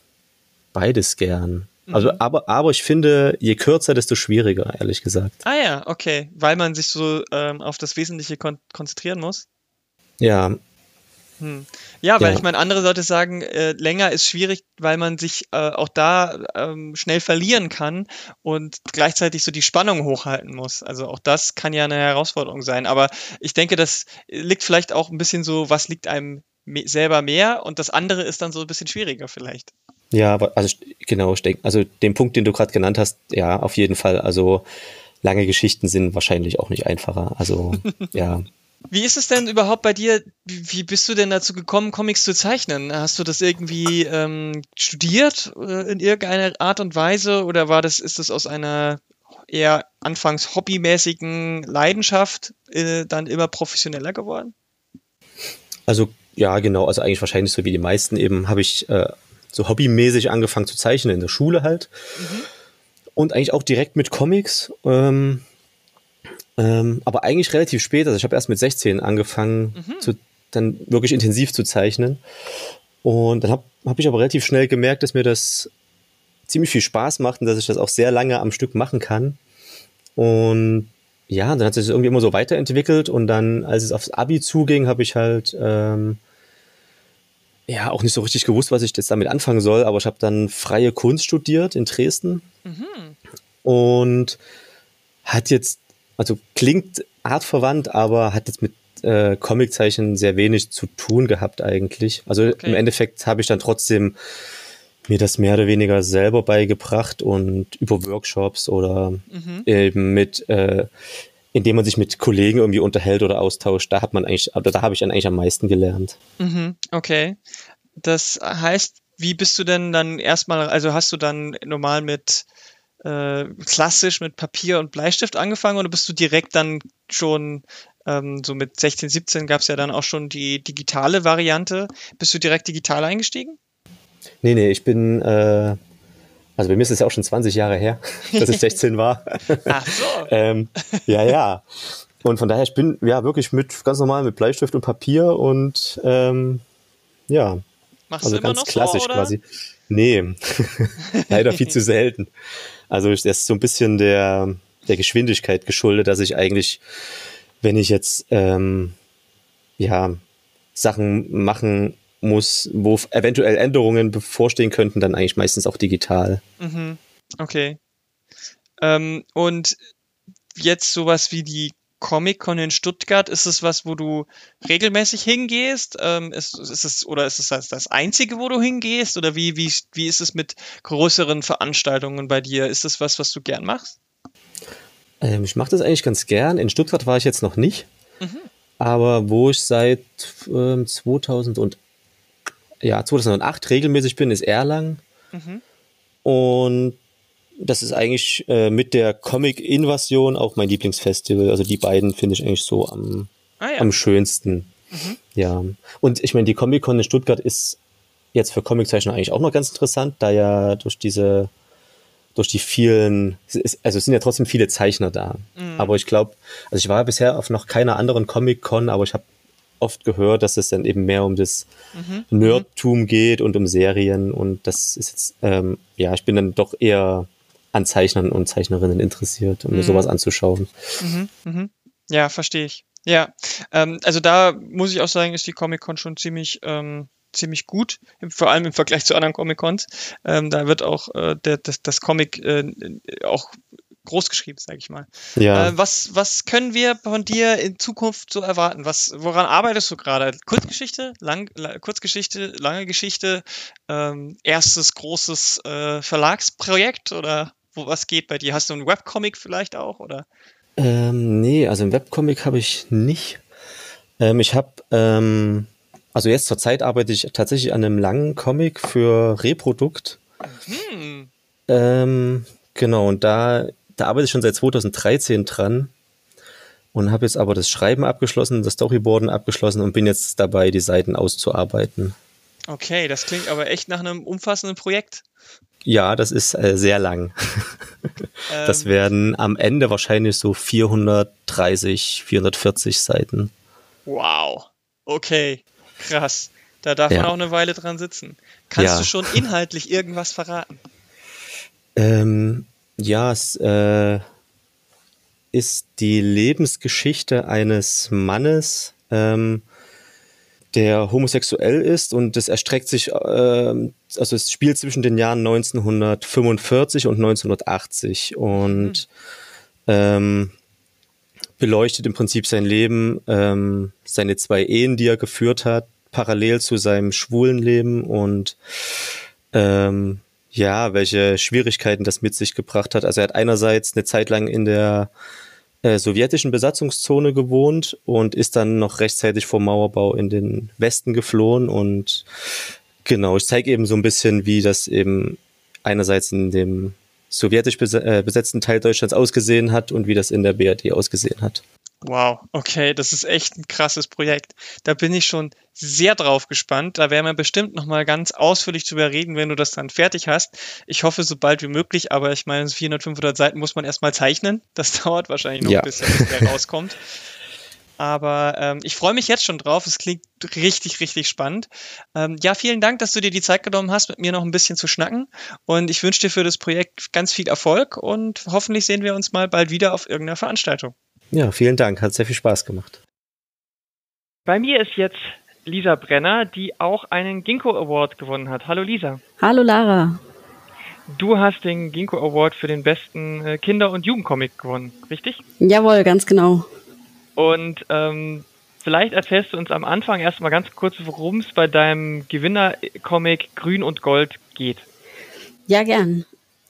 beides gern. Also, mhm. aber, aber ich finde, je kürzer, desto schwieriger, ehrlich gesagt. Ah ja, okay. Weil man sich so ähm, auf das Wesentliche kon konzentrieren muss. Ja, hm. Ja, weil ja. ich meine, andere Leute sagen, äh, länger ist schwierig, weil man sich äh, auch da ähm, schnell verlieren kann und gleichzeitig so die Spannung hochhalten muss. Also auch das kann ja eine Herausforderung sein. Aber ich denke, das liegt vielleicht auch ein bisschen so, was liegt einem selber mehr und das andere ist dann so ein bisschen schwieriger vielleicht. Ja, aber also genau, ich denke, also den Punkt, den du gerade genannt hast, ja, auf jeden Fall. Also lange Geschichten sind wahrscheinlich auch nicht einfacher. Also ja. Wie ist es denn überhaupt bei dir? Wie bist du denn dazu gekommen, Comics zu zeichnen? Hast du das irgendwie ähm, studiert äh, in irgendeiner Art und Weise oder war das, ist das aus einer eher anfangs hobbymäßigen Leidenschaft äh, dann immer professioneller geworden? Also ja, genau. Also eigentlich wahrscheinlich so wie die meisten eben habe ich äh, so hobbymäßig angefangen zu zeichnen in der Schule halt. Mhm. Und eigentlich auch direkt mit Comics. Ähm, ähm, aber eigentlich relativ spät. Also ich habe erst mit 16 angefangen, mhm. zu, dann wirklich intensiv zu zeichnen. Und dann habe hab ich aber relativ schnell gemerkt, dass mir das ziemlich viel Spaß macht und dass ich das auch sehr lange am Stück machen kann. Und ja, dann hat sich das irgendwie immer so weiterentwickelt und dann, als es aufs Abi zuging, habe ich halt ähm, ja auch nicht so richtig gewusst, was ich jetzt damit anfangen soll, aber ich habe dann freie Kunst studiert in Dresden mhm. und hat jetzt also klingt artverwandt, aber hat jetzt mit äh, Comiczeichen sehr wenig zu tun gehabt eigentlich. Also okay. im Endeffekt habe ich dann trotzdem mir das mehr oder weniger selber beigebracht und über Workshops oder mhm. eben mit, äh, indem man sich mit Kollegen irgendwie unterhält oder austauscht, da hat man eigentlich, oder da habe ich dann eigentlich am meisten gelernt. Mhm. Okay. Das heißt, wie bist du denn dann erstmal, also hast du dann normal mit äh, klassisch mit Papier und Bleistift angefangen oder bist du direkt dann schon ähm, so mit 16, 17 gab es ja dann auch schon die digitale Variante. Bist du direkt digital eingestiegen? Nee, nee, ich bin, äh, also bei mir ist es ja auch schon 20 Jahre her, dass ich 16 war. Ach so. ähm, ja, ja. Und von daher, ich bin ja wirklich mit ganz normal mit Bleistift und Papier und ähm, ja. Machst also du immer ganz noch klassisch oder? quasi. Nee, leider viel zu selten. Also das ist so ein bisschen der, der Geschwindigkeit geschuldet, dass ich eigentlich, wenn ich jetzt ähm, ja Sachen machen muss, wo eventuell Änderungen bevorstehen könnten, dann eigentlich meistens auch digital. Mhm. Okay. Ähm, und jetzt sowas wie die Comic-Con in Stuttgart, ist es was, wo du regelmäßig hingehst? Ähm, ist, ist es, oder ist es das, das einzige, wo du hingehst? Oder wie, wie, wie ist es mit größeren Veranstaltungen bei dir? Ist das was, was du gern machst? Ähm, ich mache das eigentlich ganz gern. In Stuttgart war ich jetzt noch nicht. Mhm. Aber wo ich seit ähm, 2000 und, ja, 2008 regelmäßig bin, ist Erlangen. Mhm. Und das ist eigentlich äh, mit der Comic-Invasion auch mein Lieblingsfestival. Also die beiden finde ich eigentlich so am, ah, ja. am schönsten. Mhm. Ja. Und ich meine, die Comic-Con in Stuttgart ist jetzt für Comiczeichner eigentlich auch noch ganz interessant, da ja durch diese, durch die vielen, also es sind ja trotzdem viele Zeichner da. Mhm. Aber ich glaube, also ich war bisher auf noch keiner anderen Comic-Con, aber ich habe oft gehört, dass es dann eben mehr um das mhm. Nerdtum geht und um Serien und das ist jetzt, ähm, ja, ich bin dann doch eher an Zeichnern und Zeichnerinnen interessiert, um mhm. mir sowas anzuschauen. Mhm, mhm. Ja, verstehe ich. Ja, ähm, also da muss ich auch sagen, ist die Comic-Con schon ziemlich, ähm, ziemlich gut, vor allem im Vergleich zu anderen Comic-Cons. Ähm, da wird auch äh, der, das, das Comic äh, auch groß geschrieben, sage ich mal. Ja. Äh, was, was können wir von dir in Zukunft so erwarten? Was, woran arbeitest du gerade? Kurzgeschichte, lang, Kurzgeschichte, lange Geschichte, ähm, erstes großes äh, Verlagsprojekt oder? Wo was geht bei dir? Hast du einen Webcomic vielleicht auch, oder? Ähm, nee, also einen Webcomic habe ich nicht. Ähm, ich habe, ähm, also jetzt zur Zeit arbeite ich tatsächlich an einem langen Comic für Reprodukt. Mhm. Ähm, genau, und da, da arbeite ich schon seit 2013 dran und habe jetzt aber das Schreiben abgeschlossen, das Storyboarden abgeschlossen und bin jetzt dabei, die Seiten auszuarbeiten. Okay, das klingt aber echt nach einem umfassenden Projekt. Ja, das ist äh, sehr lang. das ähm, werden am Ende wahrscheinlich so 430, 440 Seiten. Wow. Okay, krass. Da darf ja. man auch eine Weile dran sitzen. Kannst ja. du schon inhaltlich irgendwas verraten? Ähm, ja, es äh, ist die Lebensgeschichte eines Mannes, ähm, der homosexuell ist und das erstreckt sich, äh, also es spielt zwischen den Jahren 1945 und 1980 und mhm. ähm, beleuchtet im Prinzip sein Leben, ähm, seine zwei Ehen, die er geführt hat, parallel zu seinem schwulen Leben und ähm, ja, welche Schwierigkeiten das mit sich gebracht hat. Also er hat einerseits eine Zeit lang in der äh, sowjetischen Besatzungszone gewohnt und ist dann noch rechtzeitig vor Mauerbau in den Westen geflohen und genau, ich zeige eben so ein bisschen, wie das eben einerseits in dem sowjetisch äh, besetzten Teil Deutschlands ausgesehen hat und wie das in der BRD ausgesehen hat. Wow, okay, das ist echt ein krasses Projekt. Da bin ich schon sehr drauf gespannt. Da werden wir bestimmt nochmal ganz ausführlich drüber reden, wenn du das dann fertig hast. Ich hoffe, so bald wie möglich, aber ich meine, 400, 500 Seiten muss man erstmal zeichnen. Das dauert wahrscheinlich noch ja. ein bisschen, bis der rauskommt. Aber ähm, ich freue mich jetzt schon drauf. Es klingt richtig, richtig spannend. Ähm, ja, vielen Dank, dass du dir die Zeit genommen hast, mit mir noch ein bisschen zu schnacken. Und ich wünsche dir für das Projekt ganz viel Erfolg und hoffentlich sehen wir uns mal bald wieder auf irgendeiner Veranstaltung. Ja, vielen Dank. Hat sehr viel Spaß gemacht. Bei mir ist jetzt Lisa Brenner, die auch einen Ginkgo Award gewonnen hat. Hallo Lisa. Hallo Lara. Du hast den Ginkgo Award für den besten äh, Kinder- und Jugendcomic gewonnen, richtig? Jawohl, ganz genau. Und ähm, vielleicht erzählst du uns am Anfang erstmal ganz kurz, worum es bei deinem Gewinner-Comic Grün und Gold geht. Ja, gern.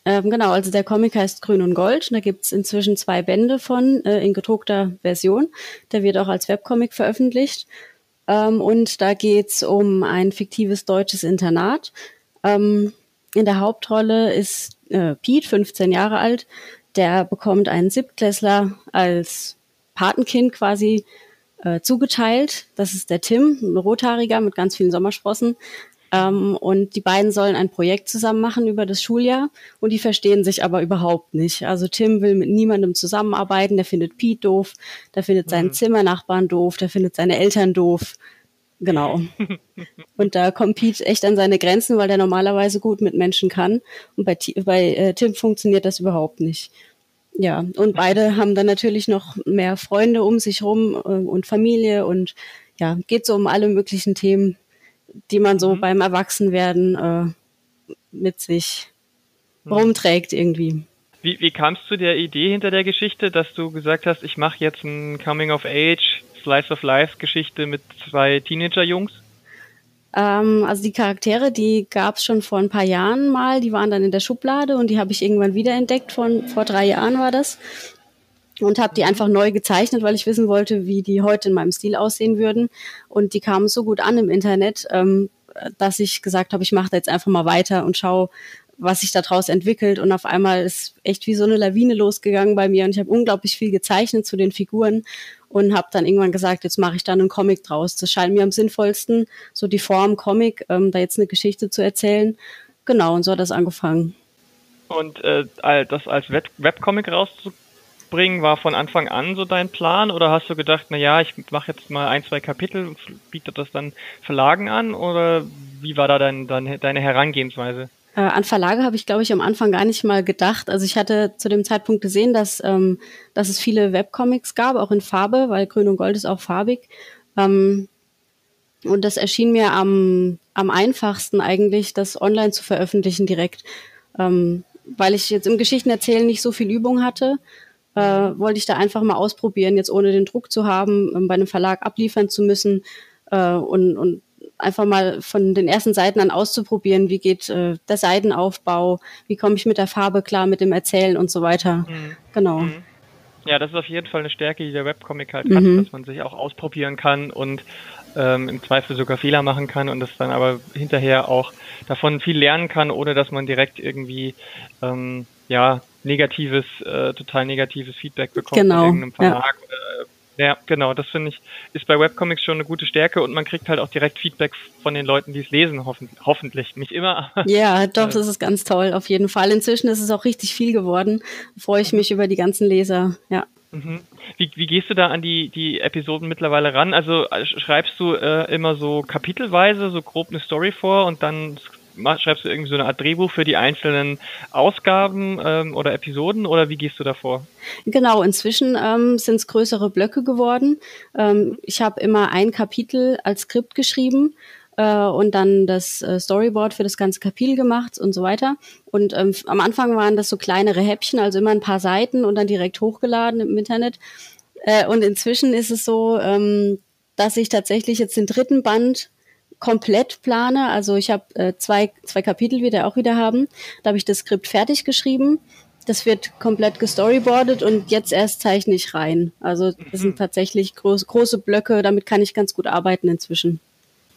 Ähm, genau, also der Comic heißt Grün und Gold. Da gibt's inzwischen zwei Bände von äh, in gedruckter Version. Der wird auch als Webcomic veröffentlicht. Ähm, und da geht's um ein fiktives deutsches Internat. Ähm, in der Hauptrolle ist äh, Pete, 15 Jahre alt. Der bekommt einen Siebtklässler als Patenkind quasi äh, zugeteilt. Das ist der Tim, ein Rothaariger mit ganz vielen Sommersprossen. Ähm, und die beiden sollen ein Projekt zusammen machen über das Schuljahr und die verstehen sich aber überhaupt nicht. Also Tim will mit niemandem zusammenarbeiten, der findet Pete doof, der findet seinen mhm. Zimmernachbarn doof, der findet seine Eltern doof. Genau. und da kommt Pete echt an seine Grenzen, weil der normalerweise gut mit Menschen kann. Und bei, bei äh, Tim funktioniert das überhaupt nicht. Ja, und beide haben dann natürlich noch mehr Freunde um sich rum äh, und Familie und ja, geht so um alle möglichen Themen, die man so mhm. beim Erwachsenwerden äh, mit sich mhm. rumträgt irgendwie. Wie, wie kamst du der Idee hinter der Geschichte, dass du gesagt hast, ich mache jetzt ein Coming of Age, Slice of Life Geschichte mit zwei Teenager-Jungs? Ähm, also die Charaktere, die gab es schon vor ein paar Jahren mal, die waren dann in der Schublade und die habe ich irgendwann wiederentdeckt, von vor drei Jahren war das und habe die einfach neu gezeichnet, weil ich wissen wollte, wie die heute in meinem Stil aussehen würden. Und die kamen so gut an im Internet, ähm, dass ich gesagt habe, ich mache da jetzt einfach mal weiter und schaue, was sich daraus entwickelt. Und auf einmal ist echt wie so eine Lawine losgegangen bei mir und ich habe unglaublich viel gezeichnet zu den Figuren und habe dann irgendwann gesagt, jetzt mache ich dann einen Comic draus. Das scheint mir am sinnvollsten, so die Form Comic, ähm, da jetzt eine Geschichte zu erzählen. Genau, und so hat das angefangen. Und äh, das als Web Webcomic rauszubringen, bringen, war von Anfang an so dein Plan oder hast du gedacht, na ja, ich mache jetzt mal ein, zwei Kapitel und biete das dann Verlagen an oder wie war da dein, dein, deine Herangehensweise? Äh, an Verlage habe ich, glaube ich, am Anfang gar nicht mal gedacht. Also ich hatte zu dem Zeitpunkt gesehen, dass, ähm, dass es viele Webcomics gab, auch in Farbe, weil Grün und Gold ist auch farbig. Ähm, und das erschien mir am, am einfachsten eigentlich, das online zu veröffentlichen direkt. Ähm, weil ich jetzt im Geschichtenerzählen nicht so viel Übung hatte äh, wollte ich da einfach mal ausprobieren, jetzt ohne den Druck zu haben, ähm, bei einem Verlag abliefern zu müssen äh, und, und einfach mal von den ersten Seiten an auszuprobieren, wie geht äh, der Seitenaufbau, wie komme ich mit der Farbe klar, mit dem Erzählen und so weiter. Mhm. Genau. Mhm. Ja, das ist auf jeden Fall eine Stärke, die der Webcomic halt hat, mhm. dass man sich auch ausprobieren kann und ähm, im Zweifel sogar Fehler machen kann und das dann aber hinterher auch davon viel lernen kann, ohne dass man direkt irgendwie ähm, ja negatives, äh, total negatives Feedback bekommt genau. von irgendeinem Verlag ja. oder ja, genau, das finde ich, ist bei Webcomics schon eine gute Stärke und man kriegt halt auch direkt Feedback von den Leuten, die es lesen, hoffen, hoffentlich. Nicht immer. Ja, doch, das ist ganz toll, auf jeden Fall. Inzwischen ist es auch richtig viel geworden. Freue ich mich über die ganzen Leser, ja. Mhm. Wie, wie gehst du da an die, die Episoden mittlerweile ran? Also äh, schreibst du äh, immer so kapitelweise, so grob eine Story vor und dann schreibst du irgendwie so eine Art Drehbuch für die einzelnen Ausgaben ähm, oder Episoden oder wie gehst du davor? Genau, inzwischen ähm, sind es größere Blöcke geworden. Ähm, ich habe immer ein Kapitel als Skript geschrieben äh, und dann das äh, Storyboard für das ganze Kapitel gemacht und so weiter. Und ähm, am Anfang waren das so kleinere Häppchen, also immer ein paar Seiten und dann direkt hochgeladen im Internet. Äh, und inzwischen ist es so, ähm, dass ich tatsächlich jetzt den dritten Band komplett plane. Also ich habe äh, zwei, zwei Kapitel wieder auch wieder haben. Da habe ich das Skript fertig geschrieben. Das wird komplett gestoryboardet und jetzt erst zeichne ich rein. Also das sind mhm. tatsächlich groß, große Blöcke, damit kann ich ganz gut arbeiten inzwischen.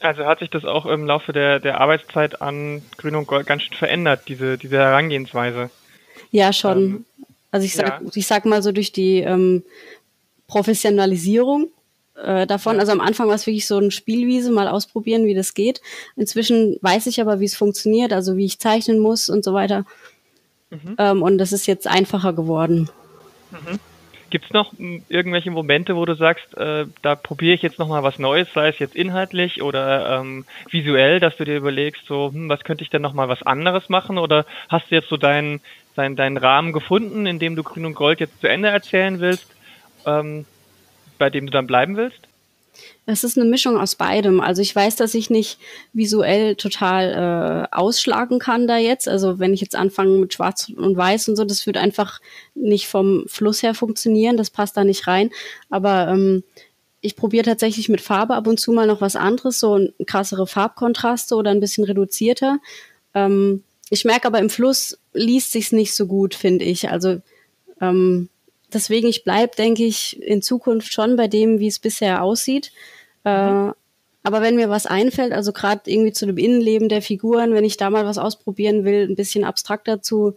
Also hat sich das auch im Laufe der, der Arbeitszeit an Grün und Gold ganz schön verändert, diese, diese Herangehensweise. Ja, schon. Ähm, also ich sag, ja. ich sag mal so durch die ähm, Professionalisierung äh, davon. Also am Anfang war es wirklich so ein Spielwiese, mal ausprobieren, wie das geht. Inzwischen weiß ich aber, wie es funktioniert, also wie ich zeichnen muss und so weiter. Mhm. Ähm, und das ist jetzt einfacher geworden. Mhm. Gibt es noch irgendwelche Momente, wo du sagst, äh, da probiere ich jetzt nochmal was Neues, sei es jetzt inhaltlich oder ähm, visuell, dass du dir überlegst, so, hm, was könnte ich denn nochmal was anderes machen? Oder hast du jetzt so deinen, deinen, deinen Rahmen gefunden, in dem du Grün und Gold jetzt zu Ende erzählen willst? Ähm, bei dem du dann bleiben willst? Es ist eine Mischung aus beidem. Also ich weiß, dass ich nicht visuell total äh, ausschlagen kann da jetzt. Also wenn ich jetzt anfange mit Schwarz und Weiß und so, das wird einfach nicht vom Fluss her funktionieren. Das passt da nicht rein. Aber ähm, ich probiere tatsächlich mit Farbe ab und zu mal noch was anderes, so krassere Farbkontraste oder ein bisschen reduzierter. Ähm, ich merke aber im Fluss liest sich's nicht so gut, finde ich. Also ähm, deswegen, ich bleib, denke ich, in Zukunft schon bei dem, wie es bisher aussieht. Mhm. Äh, aber wenn mir was einfällt, also gerade irgendwie zu dem Innenleben der Figuren, wenn ich da mal was ausprobieren will, ein bisschen abstrakter zu,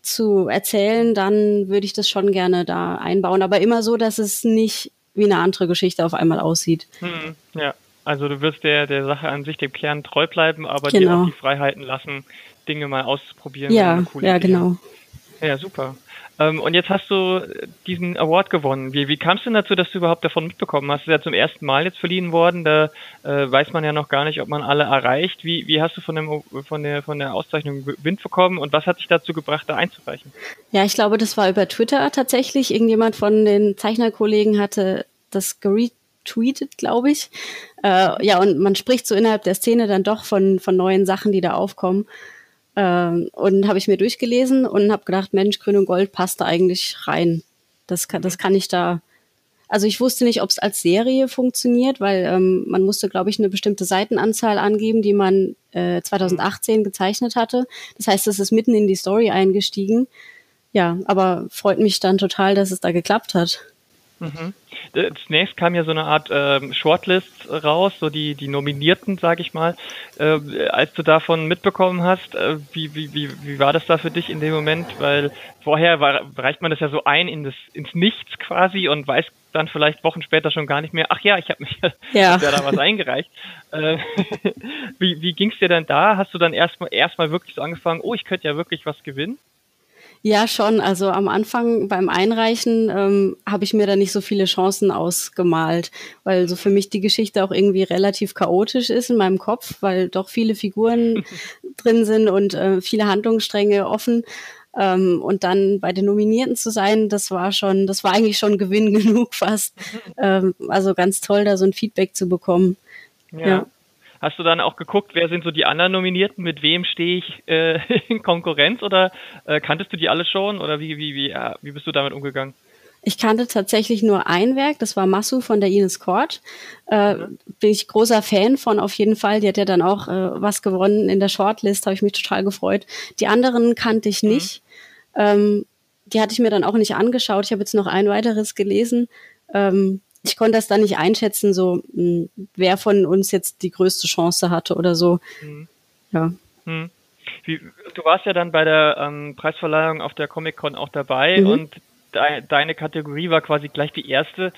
zu erzählen, dann würde ich das schon gerne da einbauen. Aber immer so, dass es nicht wie eine andere Geschichte auf einmal aussieht. Mhm, ja, also du wirst der, der Sache an sich, dem Kern treu bleiben, aber genau. dir auch die Freiheiten lassen, Dinge mal auszuprobieren. Ja, ja, genau. Ja, super. Ähm, und jetzt hast du diesen Award gewonnen. Wie, wie kam es denn dazu, dass du überhaupt davon mitbekommen hast? Du ja zum ersten Mal jetzt verliehen worden. Da äh, weiß man ja noch gar nicht, ob man alle erreicht. Wie, wie hast du von, dem, von, der, von der Auszeichnung Wind bekommen und was hat dich dazu gebracht, da einzureichen? Ja, ich glaube, das war über Twitter tatsächlich. Irgendjemand von den Zeichnerkollegen hatte das geretweetet, glaube ich. Äh, ja, und man spricht so innerhalb der Szene dann doch von, von neuen Sachen, die da aufkommen. Ähm, und habe ich mir durchgelesen und habe gedacht, Mensch, Grün und Gold passt da eigentlich rein. Das kann, das kann ich da. Also ich wusste nicht, ob es als Serie funktioniert, weil ähm, man musste, glaube ich, eine bestimmte Seitenanzahl angeben, die man äh, 2018 gezeichnet hatte. Das heißt, es ist mitten in die Story eingestiegen. Ja, aber freut mich dann total, dass es da geklappt hat. Mhm. Äh, zunächst kam ja so eine Art äh, Shortlist raus, so die, die Nominierten, sag ich mal. Äh, als du davon mitbekommen hast, äh, wie, wie, wie, wie war das da für dich in dem Moment? Weil vorher war, reicht man das ja so ein in das, ins Nichts quasi und weiß dann vielleicht Wochen später schon gar nicht mehr, ach ja, ich habe mich ja. hab ja da was eingereicht. Äh, wie wie ging es dir denn da? Hast du dann erstmal erstmal wirklich so angefangen, oh, ich könnte ja wirklich was gewinnen? Ja, schon. Also am Anfang beim Einreichen ähm, habe ich mir da nicht so viele Chancen ausgemalt, weil so für mich die Geschichte auch irgendwie relativ chaotisch ist in meinem Kopf, weil doch viele Figuren drin sind und äh, viele Handlungsstränge offen. Ähm, und dann bei den Nominierten zu sein, das war schon, das war eigentlich schon Gewinn genug fast. Ähm, also ganz toll, da so ein Feedback zu bekommen. ja. ja. Hast du dann auch geguckt, wer sind so die anderen Nominierten, mit wem stehe ich äh, in Konkurrenz oder äh, kanntest du die alle schon oder wie, wie, wie, äh, wie bist du damit umgegangen? Ich kannte tatsächlich nur ein Werk, das war Massu von der Ines Kort. Äh, mhm. Bin ich großer Fan von auf jeden Fall. Die hat ja dann auch äh, was gewonnen in der Shortlist, habe ich mich total gefreut. Die anderen kannte ich mhm. nicht. Mhm. Ähm, die hatte ich mir dann auch nicht angeschaut. Ich habe jetzt noch ein weiteres gelesen. Ähm, ich konnte das dann nicht einschätzen, so mh, hm, wer von uns jetzt die größte Chance hatte oder so. Mhm. Ja. Mhm. Wie, du warst ja dann bei der ähm, Preisverleihung auf der Comic Con auch dabei mhm. und de deine Kategorie war quasi gleich die erste.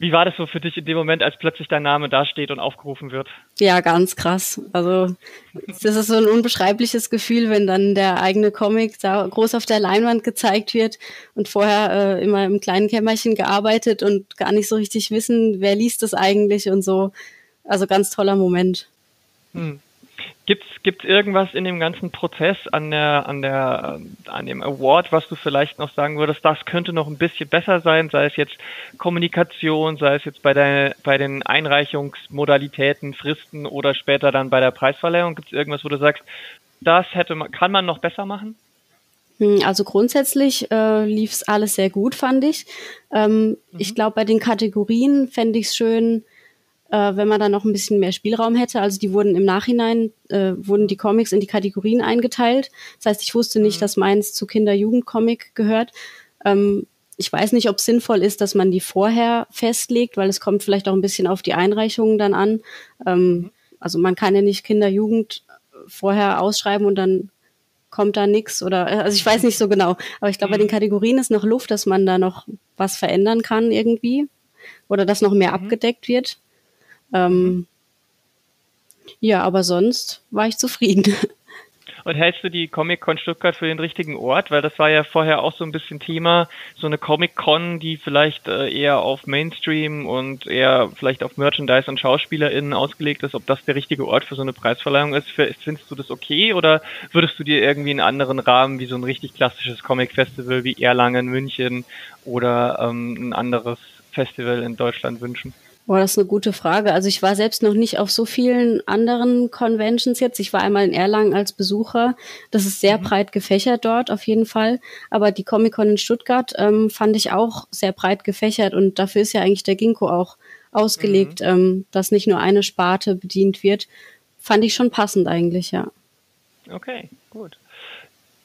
Wie war das so für dich in dem Moment, als plötzlich dein Name dasteht und aufgerufen wird? Ja, ganz krass. Also das ist so ein unbeschreibliches Gefühl, wenn dann der eigene Comic da groß auf der Leinwand gezeigt wird und vorher äh, immer im kleinen Kämmerchen gearbeitet und gar nicht so richtig wissen, wer liest das eigentlich und so. Also ganz toller Moment. Hm. Gibt's gibt's irgendwas in dem ganzen Prozess an der an der an dem Award, was du vielleicht noch sagen würdest, das könnte noch ein bisschen besser sein, sei es jetzt Kommunikation, sei es jetzt bei der bei den Einreichungsmodalitäten, Fristen oder später dann bei der Preisverleihung, gibt's irgendwas, wo du sagst, das hätte man kann man noch besser machen? Hm, also grundsätzlich äh, lief es alles sehr gut, fand ich. Ähm, mhm. Ich glaube, bei den Kategorien fände ich es schön, äh, wenn man da noch ein bisschen mehr Spielraum hätte. Also die wurden im Nachhinein, äh, wurden die Comics in die Kategorien eingeteilt. Das heißt, ich wusste nicht, mhm. dass meins zu Kinder-Jugend-Comic gehört. Ähm, ich weiß nicht, ob es sinnvoll ist, dass man die vorher festlegt, weil es kommt vielleicht auch ein bisschen auf die Einreichungen dann an. Ähm, mhm. Also man kann ja nicht Kinder-Jugend vorher ausschreiben und dann kommt da nichts oder also ich weiß nicht so genau, aber ich glaube, bei den mhm. Kategorien ist noch Luft, dass man da noch was verändern kann irgendwie oder dass noch mehr mhm. abgedeckt wird. Ähm, ja, aber sonst war ich zufrieden. Und hältst du die Comic-Con Stuttgart für den richtigen Ort? Weil das war ja vorher auch so ein bisschen Thema, so eine Comic-Con, die vielleicht äh, eher auf Mainstream und eher vielleicht auf Merchandise und SchauspielerInnen ausgelegt ist, ob das der richtige Ort für so eine Preisverleihung ist. Findest du das okay oder würdest du dir irgendwie einen anderen Rahmen wie so ein richtig klassisches Comic-Festival wie Erlangen, München oder ähm, ein anderes Festival in Deutschland wünschen? Boah, das ist eine gute Frage. Also ich war selbst noch nicht auf so vielen anderen Conventions jetzt. Ich war einmal in Erlangen als Besucher. Das ist sehr mhm. breit gefächert dort auf jeden Fall. Aber die Comic-Con in Stuttgart ähm, fand ich auch sehr breit gefächert und dafür ist ja eigentlich der Ginkgo auch ausgelegt, mhm. ähm, dass nicht nur eine Sparte bedient wird. Fand ich schon passend eigentlich, ja. Okay, gut.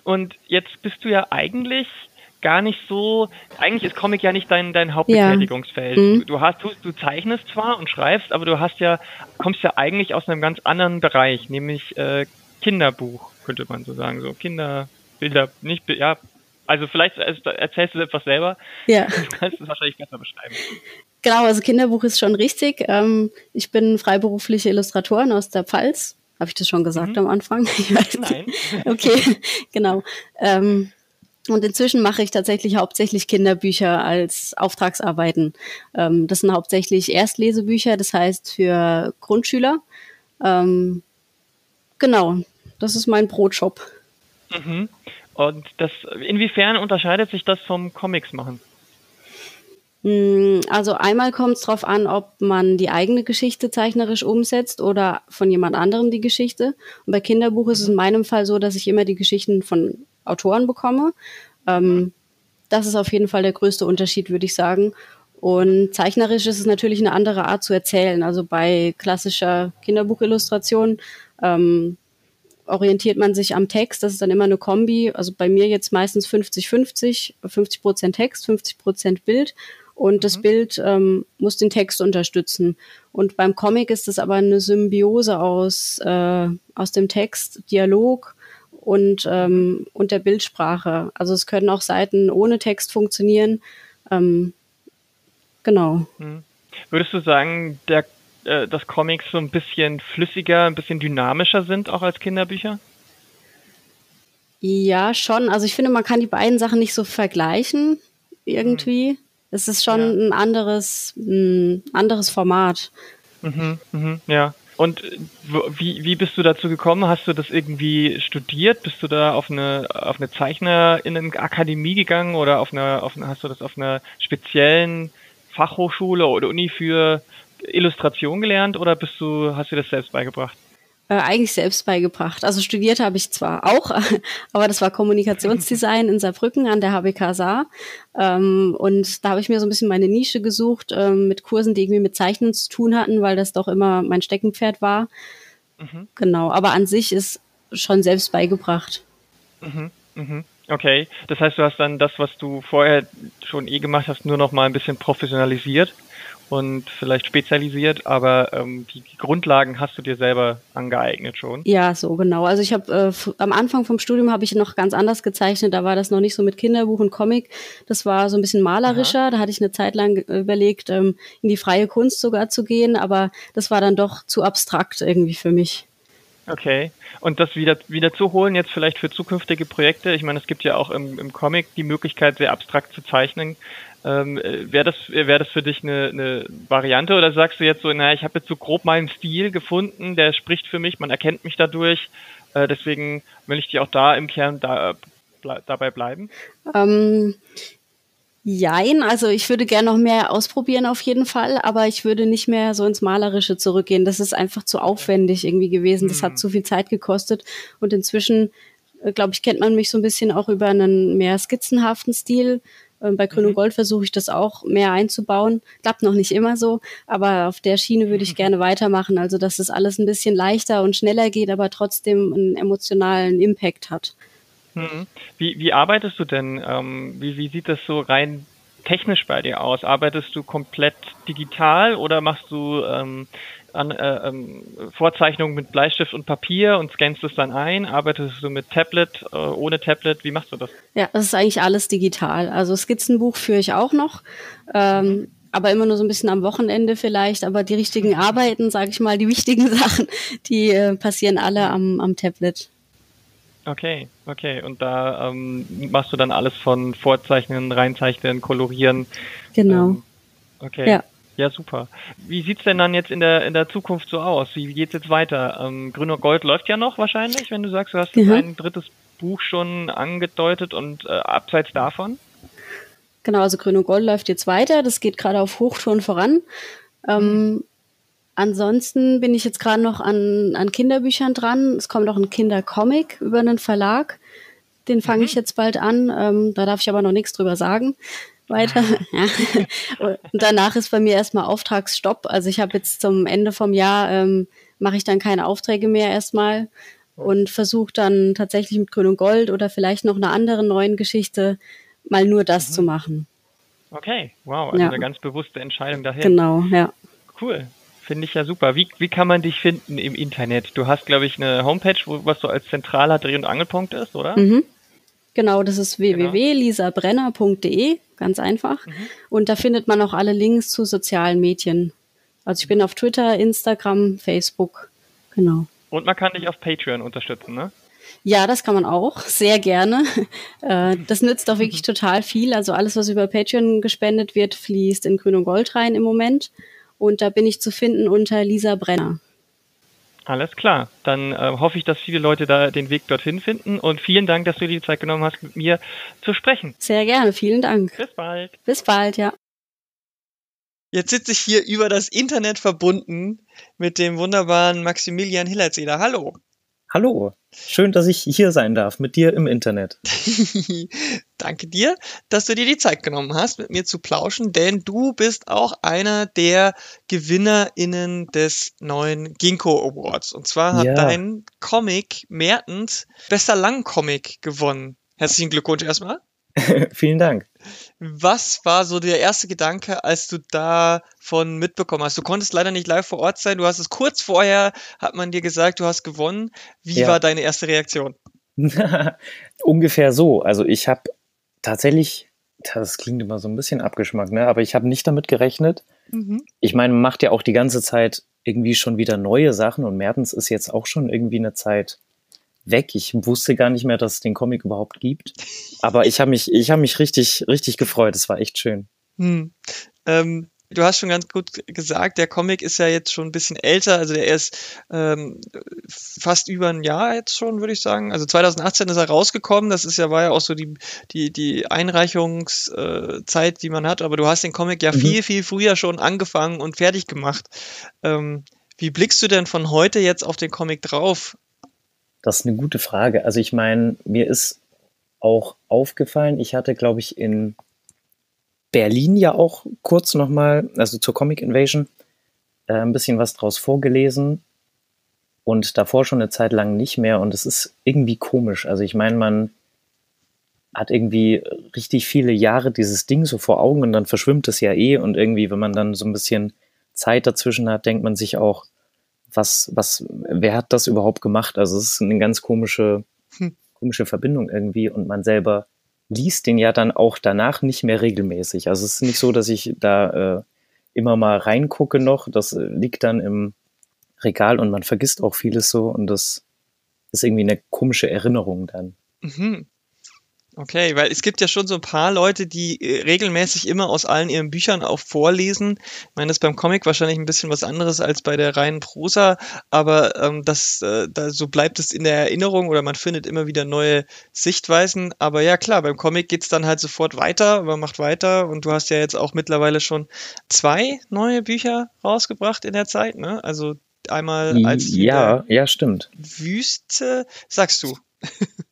Und jetzt bist du ja eigentlich gar nicht so, eigentlich ist Comic ja nicht dein, dein Hauptbetätigungsfeld. Ja. Mhm. Du, du, hast, du, du zeichnest zwar und schreibst, aber du hast ja, kommst ja eigentlich aus einem ganz anderen Bereich, nämlich äh, Kinderbuch, könnte man so sagen, so Kinderbilder, nicht, ja, also vielleicht erzählst du etwas selber. Ja. Du kannst es wahrscheinlich besser beschreiben. Genau, also Kinderbuch ist schon richtig. Ähm, ich bin freiberufliche Illustratorin aus der Pfalz. Habe ich das schon gesagt mhm. am Anfang? Nein. okay, genau. Ähm, und inzwischen mache ich tatsächlich hauptsächlich Kinderbücher als Auftragsarbeiten. Ähm, das sind hauptsächlich Erstlesebücher, das heißt für Grundschüler. Ähm, genau, das ist mein Brotjob. Mhm. Und das, inwiefern unterscheidet sich das vom Comics machen? Hm, also einmal kommt es darauf an, ob man die eigene Geschichte zeichnerisch umsetzt oder von jemand anderem die Geschichte. Und bei Kinderbuch ist es in meinem Fall so, dass ich immer die Geschichten von Autoren bekomme. Ähm, das ist auf jeden Fall der größte Unterschied, würde ich sagen. Und zeichnerisch ist es natürlich eine andere Art zu erzählen. Also bei klassischer Kinderbuchillustration ähm, orientiert man sich am Text. Das ist dann immer eine Kombi. Also bei mir jetzt meistens 50-50, 50 Prozent Text, 50 Prozent Bild. Und das mhm. Bild ähm, muss den Text unterstützen. Und beim Comic ist es aber eine Symbiose aus, äh, aus dem Text, Dialog und, ähm, und der Bildsprache. Also es können auch Seiten ohne Text funktionieren. Ähm, genau. Hm. Würdest du sagen, der, äh, dass Comics so ein bisschen flüssiger, ein bisschen dynamischer sind, auch als Kinderbücher? Ja, schon. Also ich finde, man kann die beiden Sachen nicht so vergleichen irgendwie. Hm. Es ist schon ja. ein anderes, ein anderes Format. Mhm, mhm, ja. Und wie, wie bist du dazu gekommen? Hast du das irgendwie studiert? Bist du da auf eine, auf eine Zeichnerinnenakademie gegangen oder auf eine, auf eine, hast du das auf einer speziellen Fachhochschule oder Uni für Illustration gelernt oder bist du, hast du das selbst beigebracht? Äh, eigentlich selbst beigebracht. Also studiert habe ich zwar auch, aber das war Kommunikationsdesign in Saarbrücken an der HBK Saar. Ähm, und da habe ich mir so ein bisschen meine Nische gesucht ähm, mit Kursen, die irgendwie mit Zeichnen zu tun hatten, weil das doch immer mein Steckenpferd war. Mhm. Genau, aber an sich ist schon selbst beigebracht. Mhm. Mhm. Okay, das heißt, du hast dann das, was du vorher schon eh gemacht hast, nur noch mal ein bisschen professionalisiert und vielleicht spezialisiert, aber ähm, die, die Grundlagen hast du dir selber angeeignet schon. Ja, so genau. Also ich habe äh, am Anfang vom Studium habe ich noch ganz anders gezeichnet. Da war das noch nicht so mit Kinderbuch und Comic. Das war so ein bisschen malerischer. Aha. Da hatte ich eine Zeit lang überlegt, ähm, in die freie Kunst sogar zu gehen, aber das war dann doch zu abstrakt irgendwie für mich. Okay. Und das wieder, wieder zu holen jetzt vielleicht für zukünftige Projekte. Ich meine, es gibt ja auch im, im Comic die Möglichkeit, sehr abstrakt zu zeichnen. Ähm, Wäre das, wär das für dich eine, eine Variante oder sagst du jetzt so, naja, ich habe jetzt so grob meinen Stil gefunden, der spricht für mich, man erkennt mich dadurch, äh, deswegen will ich dir auch da im Kern da, ble dabei bleiben? Ähm, Jein, also ich würde gerne noch mehr ausprobieren auf jeden Fall, aber ich würde nicht mehr so ins Malerische zurückgehen. Das ist einfach zu aufwendig irgendwie gewesen. Das hat hm. zu viel Zeit gekostet und inzwischen, äh, glaube ich, kennt man mich so ein bisschen auch über einen mehr skizzenhaften Stil. Ähm, bei Grün und mhm. Gold versuche ich das auch mehr einzubauen. Klappt noch nicht immer so, aber auf der Schiene würde ich gerne weitermachen. Also, dass es alles ein bisschen leichter und schneller geht, aber trotzdem einen emotionalen Impact hat. Mhm. Wie, wie arbeitest du denn? Ähm, wie, wie sieht das so rein technisch bei dir aus? Arbeitest du komplett digital oder machst du ähm, an, äh, ähm, Vorzeichnungen mit Bleistift und Papier und scannst es dann ein? Arbeitest du mit Tablet, äh, ohne Tablet? Wie machst du das? Ja, das ist eigentlich alles digital. Also Skizzenbuch führe ich auch noch. Ähm, aber immer nur so ein bisschen am Wochenende vielleicht. Aber die richtigen Arbeiten, sage ich mal, die wichtigen Sachen, die äh, passieren alle am, am Tablet. Okay, okay. Und da ähm, machst du dann alles von Vorzeichnen, Reinzeichnen, Kolorieren. Genau. Ähm, okay. Ja. Ja, super. Wie sieht's denn dann jetzt in der in der Zukunft so aus? Wie geht's jetzt weiter? Ähm, Grün und Gold läuft ja noch wahrscheinlich, wenn du sagst, du hast mhm. ein drittes Buch schon angedeutet und äh, abseits davon? Genau, also Grün und Gold läuft jetzt weiter. Das geht gerade auf Hochtouren voran. Ähm, mhm. Ansonsten bin ich jetzt gerade noch an, an Kinderbüchern dran. Es kommt auch ein Kindercomic über einen Verlag. Den fange mhm. ich jetzt bald an. Ähm, da darf ich aber noch nichts drüber sagen. Weiter. Ja. Und danach ist bei mir erstmal Auftragsstopp. Also ich habe jetzt zum Ende vom Jahr ähm, mache ich dann keine Aufträge mehr erstmal und versuche dann tatsächlich mit Grün und Gold oder vielleicht noch einer anderen neuen Geschichte mal nur das mhm. zu machen. Okay, wow, also ja. eine ganz bewusste Entscheidung daher. Genau, ja. Cool. Finde ich ja super. Wie, wie kann man dich finden im Internet? Du hast, glaube ich, eine Homepage, wo, was so als zentraler Dreh- und Angelpunkt ist, oder? Mhm. Genau, das ist genau. www.lisabrenner.de, ganz einfach. Mhm. Und da findet man auch alle Links zu sozialen Medien. Also ich bin auf Twitter, Instagram, Facebook, genau. Und man kann dich auf Patreon unterstützen, ne? Ja, das kann man auch, sehr gerne. Äh, das nützt auch wirklich total viel. Also alles, was über Patreon gespendet wird, fließt in Grün und Gold rein im Moment. Und da bin ich zu finden unter Lisa Brenner. Alles klar. Dann äh, hoffe ich, dass viele Leute da den Weg dorthin finden. Und vielen Dank, dass du dir die Zeit genommen hast, mit mir zu sprechen. Sehr gerne. Vielen Dank. Bis bald. Bis bald, ja. Jetzt sitze ich hier über das Internet verbunden mit dem wunderbaren Maximilian Hillertseder. Hallo. Hallo, schön, dass ich hier sein darf mit dir im Internet. Danke dir, dass du dir die Zeit genommen hast, mit mir zu plauschen, denn du bist auch einer der GewinnerInnen des neuen Ginkgo Awards. Und zwar hat ja. dein Comic Mertens bester Langcomic gewonnen. Herzlichen Glückwunsch erstmal. Vielen Dank. Was war so der erste Gedanke, als du davon mitbekommen hast? Du konntest leider nicht live vor Ort sein. Du hast es kurz vorher, hat man dir gesagt, du hast gewonnen. Wie ja. war deine erste Reaktion? Ungefähr so. Also ich habe tatsächlich, das klingt immer so ein bisschen abgeschmackt, ne? aber ich habe nicht damit gerechnet. Mhm. Ich meine, man macht ja auch die ganze Zeit irgendwie schon wieder neue Sachen und Mertens ist jetzt auch schon irgendwie eine Zeit weg. Ich wusste gar nicht mehr, dass es den Comic überhaupt gibt. Aber ich habe mich, ich habe mich richtig, richtig gefreut. Es war echt schön. Hm. Ähm, du hast schon ganz gut gesagt, der Comic ist ja jetzt schon ein bisschen älter, also der ist ähm, fast über ein Jahr jetzt schon, würde ich sagen. Also 2018 ist er rausgekommen, das ist ja, war ja auch so die, die, die Einreichungszeit, die man hat, aber du hast den Comic ja mhm. viel, viel früher schon angefangen und fertig gemacht. Ähm, Wie blickst du denn von heute jetzt auf den Comic drauf? Das ist eine gute Frage. Also ich meine, mir ist auch aufgefallen, ich hatte, glaube ich, in Berlin ja auch kurz nochmal, also zur Comic Invasion, äh, ein bisschen was draus vorgelesen und davor schon eine Zeit lang nicht mehr und es ist irgendwie komisch. Also ich meine, man hat irgendwie richtig viele Jahre dieses Ding so vor Augen und dann verschwimmt es ja eh und irgendwie, wenn man dann so ein bisschen Zeit dazwischen hat, denkt man sich auch, was, was, wer hat das überhaupt gemacht? Also es ist eine ganz komische, hm. komische Verbindung irgendwie und man selber liest den ja dann auch danach nicht mehr regelmäßig. Also es ist nicht so, dass ich da äh, immer mal reingucke noch. Das äh, liegt dann im Regal und man vergisst auch vieles so und das ist irgendwie eine komische Erinnerung dann. Mhm. Okay, weil es gibt ja schon so ein paar Leute, die äh, regelmäßig immer aus allen ihren Büchern auch vorlesen. Ich meine, das ist beim Comic wahrscheinlich ein bisschen was anderes als bei der reinen Prosa, aber ähm, das, äh, da, so bleibt es in der Erinnerung oder man findet immer wieder neue Sichtweisen. Aber ja, klar, beim Comic geht's dann halt sofort weiter, man macht weiter und du hast ja jetzt auch mittlerweile schon zwei neue Bücher rausgebracht in der Zeit, ne? Also einmal als ja, ja, stimmt. Wüste, sagst du.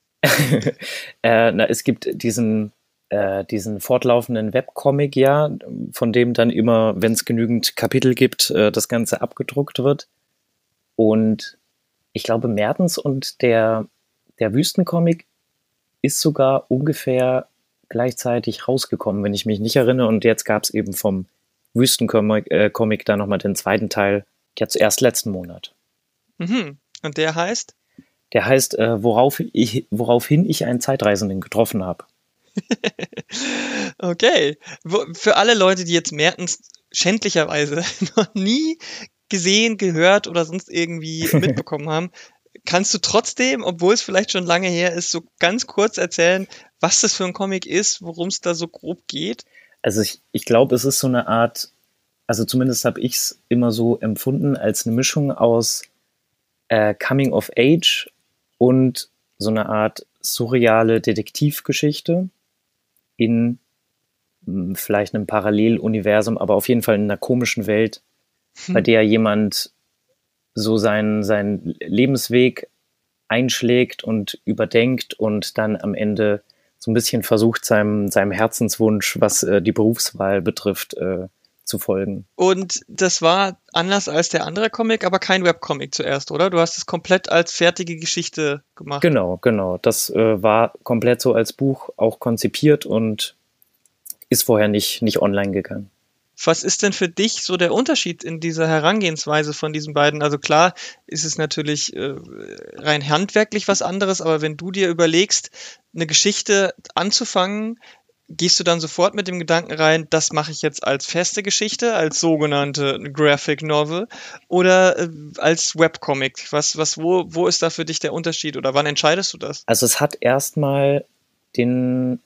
äh, na, es gibt diesen, äh, diesen fortlaufenden Webcomic ja, von dem dann immer, wenn es genügend Kapitel gibt, äh, das Ganze abgedruckt wird. Und ich glaube, Mertens und der, der Wüstencomic ist sogar ungefähr gleichzeitig rausgekommen, wenn ich mich nicht erinnere. Und jetzt gab es eben vom Wüstencomic äh, Comic da nochmal den zweiten Teil, jetzt erst letzten Monat. Mhm. Und der heißt? Der heißt, äh, worauf ich, woraufhin ich einen Zeitreisenden getroffen habe. okay. Für alle Leute, die jetzt Mertens schändlicherweise noch nie gesehen, gehört oder sonst irgendwie mitbekommen haben, kannst du trotzdem, obwohl es vielleicht schon lange her ist, so ganz kurz erzählen, was das für ein Comic ist, worum es da so grob geht? Also ich, ich glaube, es ist so eine Art, also zumindest habe ich es immer so empfunden, als eine Mischung aus äh, Coming of Age und so eine Art surreale Detektivgeschichte in hm, vielleicht einem Paralleluniversum, aber auf jeden Fall in einer komischen Welt, hm. bei der jemand so seinen, seinen Lebensweg einschlägt und überdenkt und dann am Ende so ein bisschen versucht, seinem, seinem Herzenswunsch, was äh, die Berufswahl betrifft, äh, zu folgen. Und das war anders als der andere Comic, aber kein Webcomic zuerst, oder? Du hast es komplett als fertige Geschichte gemacht. Genau, genau. Das äh, war komplett so als Buch auch konzipiert und ist vorher nicht, nicht online gegangen. Was ist denn für dich so der Unterschied in dieser Herangehensweise von diesen beiden? Also klar ist es natürlich äh, rein handwerklich was anderes, aber wenn du dir überlegst, eine Geschichte anzufangen, gehst du dann sofort mit dem Gedanken rein, das mache ich jetzt als feste Geschichte, als sogenannte Graphic Novel oder äh, als Webcomic? Was, was, wo, wo ist da für dich der Unterschied oder wann entscheidest du das? Also es hat erstmal den,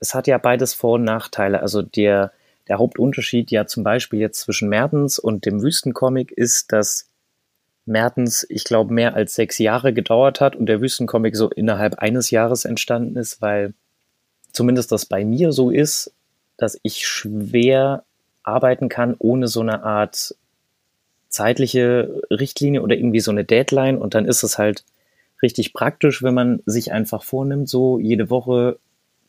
es hat ja beides Vor- und Nachteile. Also der, der Hauptunterschied ja zum Beispiel jetzt zwischen Mertens und dem Wüstencomic ist, dass Mertens, ich glaube, mehr als sechs Jahre gedauert hat und der Wüstencomic so innerhalb eines Jahres entstanden ist, weil zumindest das bei mir so ist, dass ich schwer arbeiten kann ohne so eine Art zeitliche Richtlinie oder irgendwie so eine Deadline und dann ist es halt richtig praktisch, wenn man sich einfach vornimmt, so jede Woche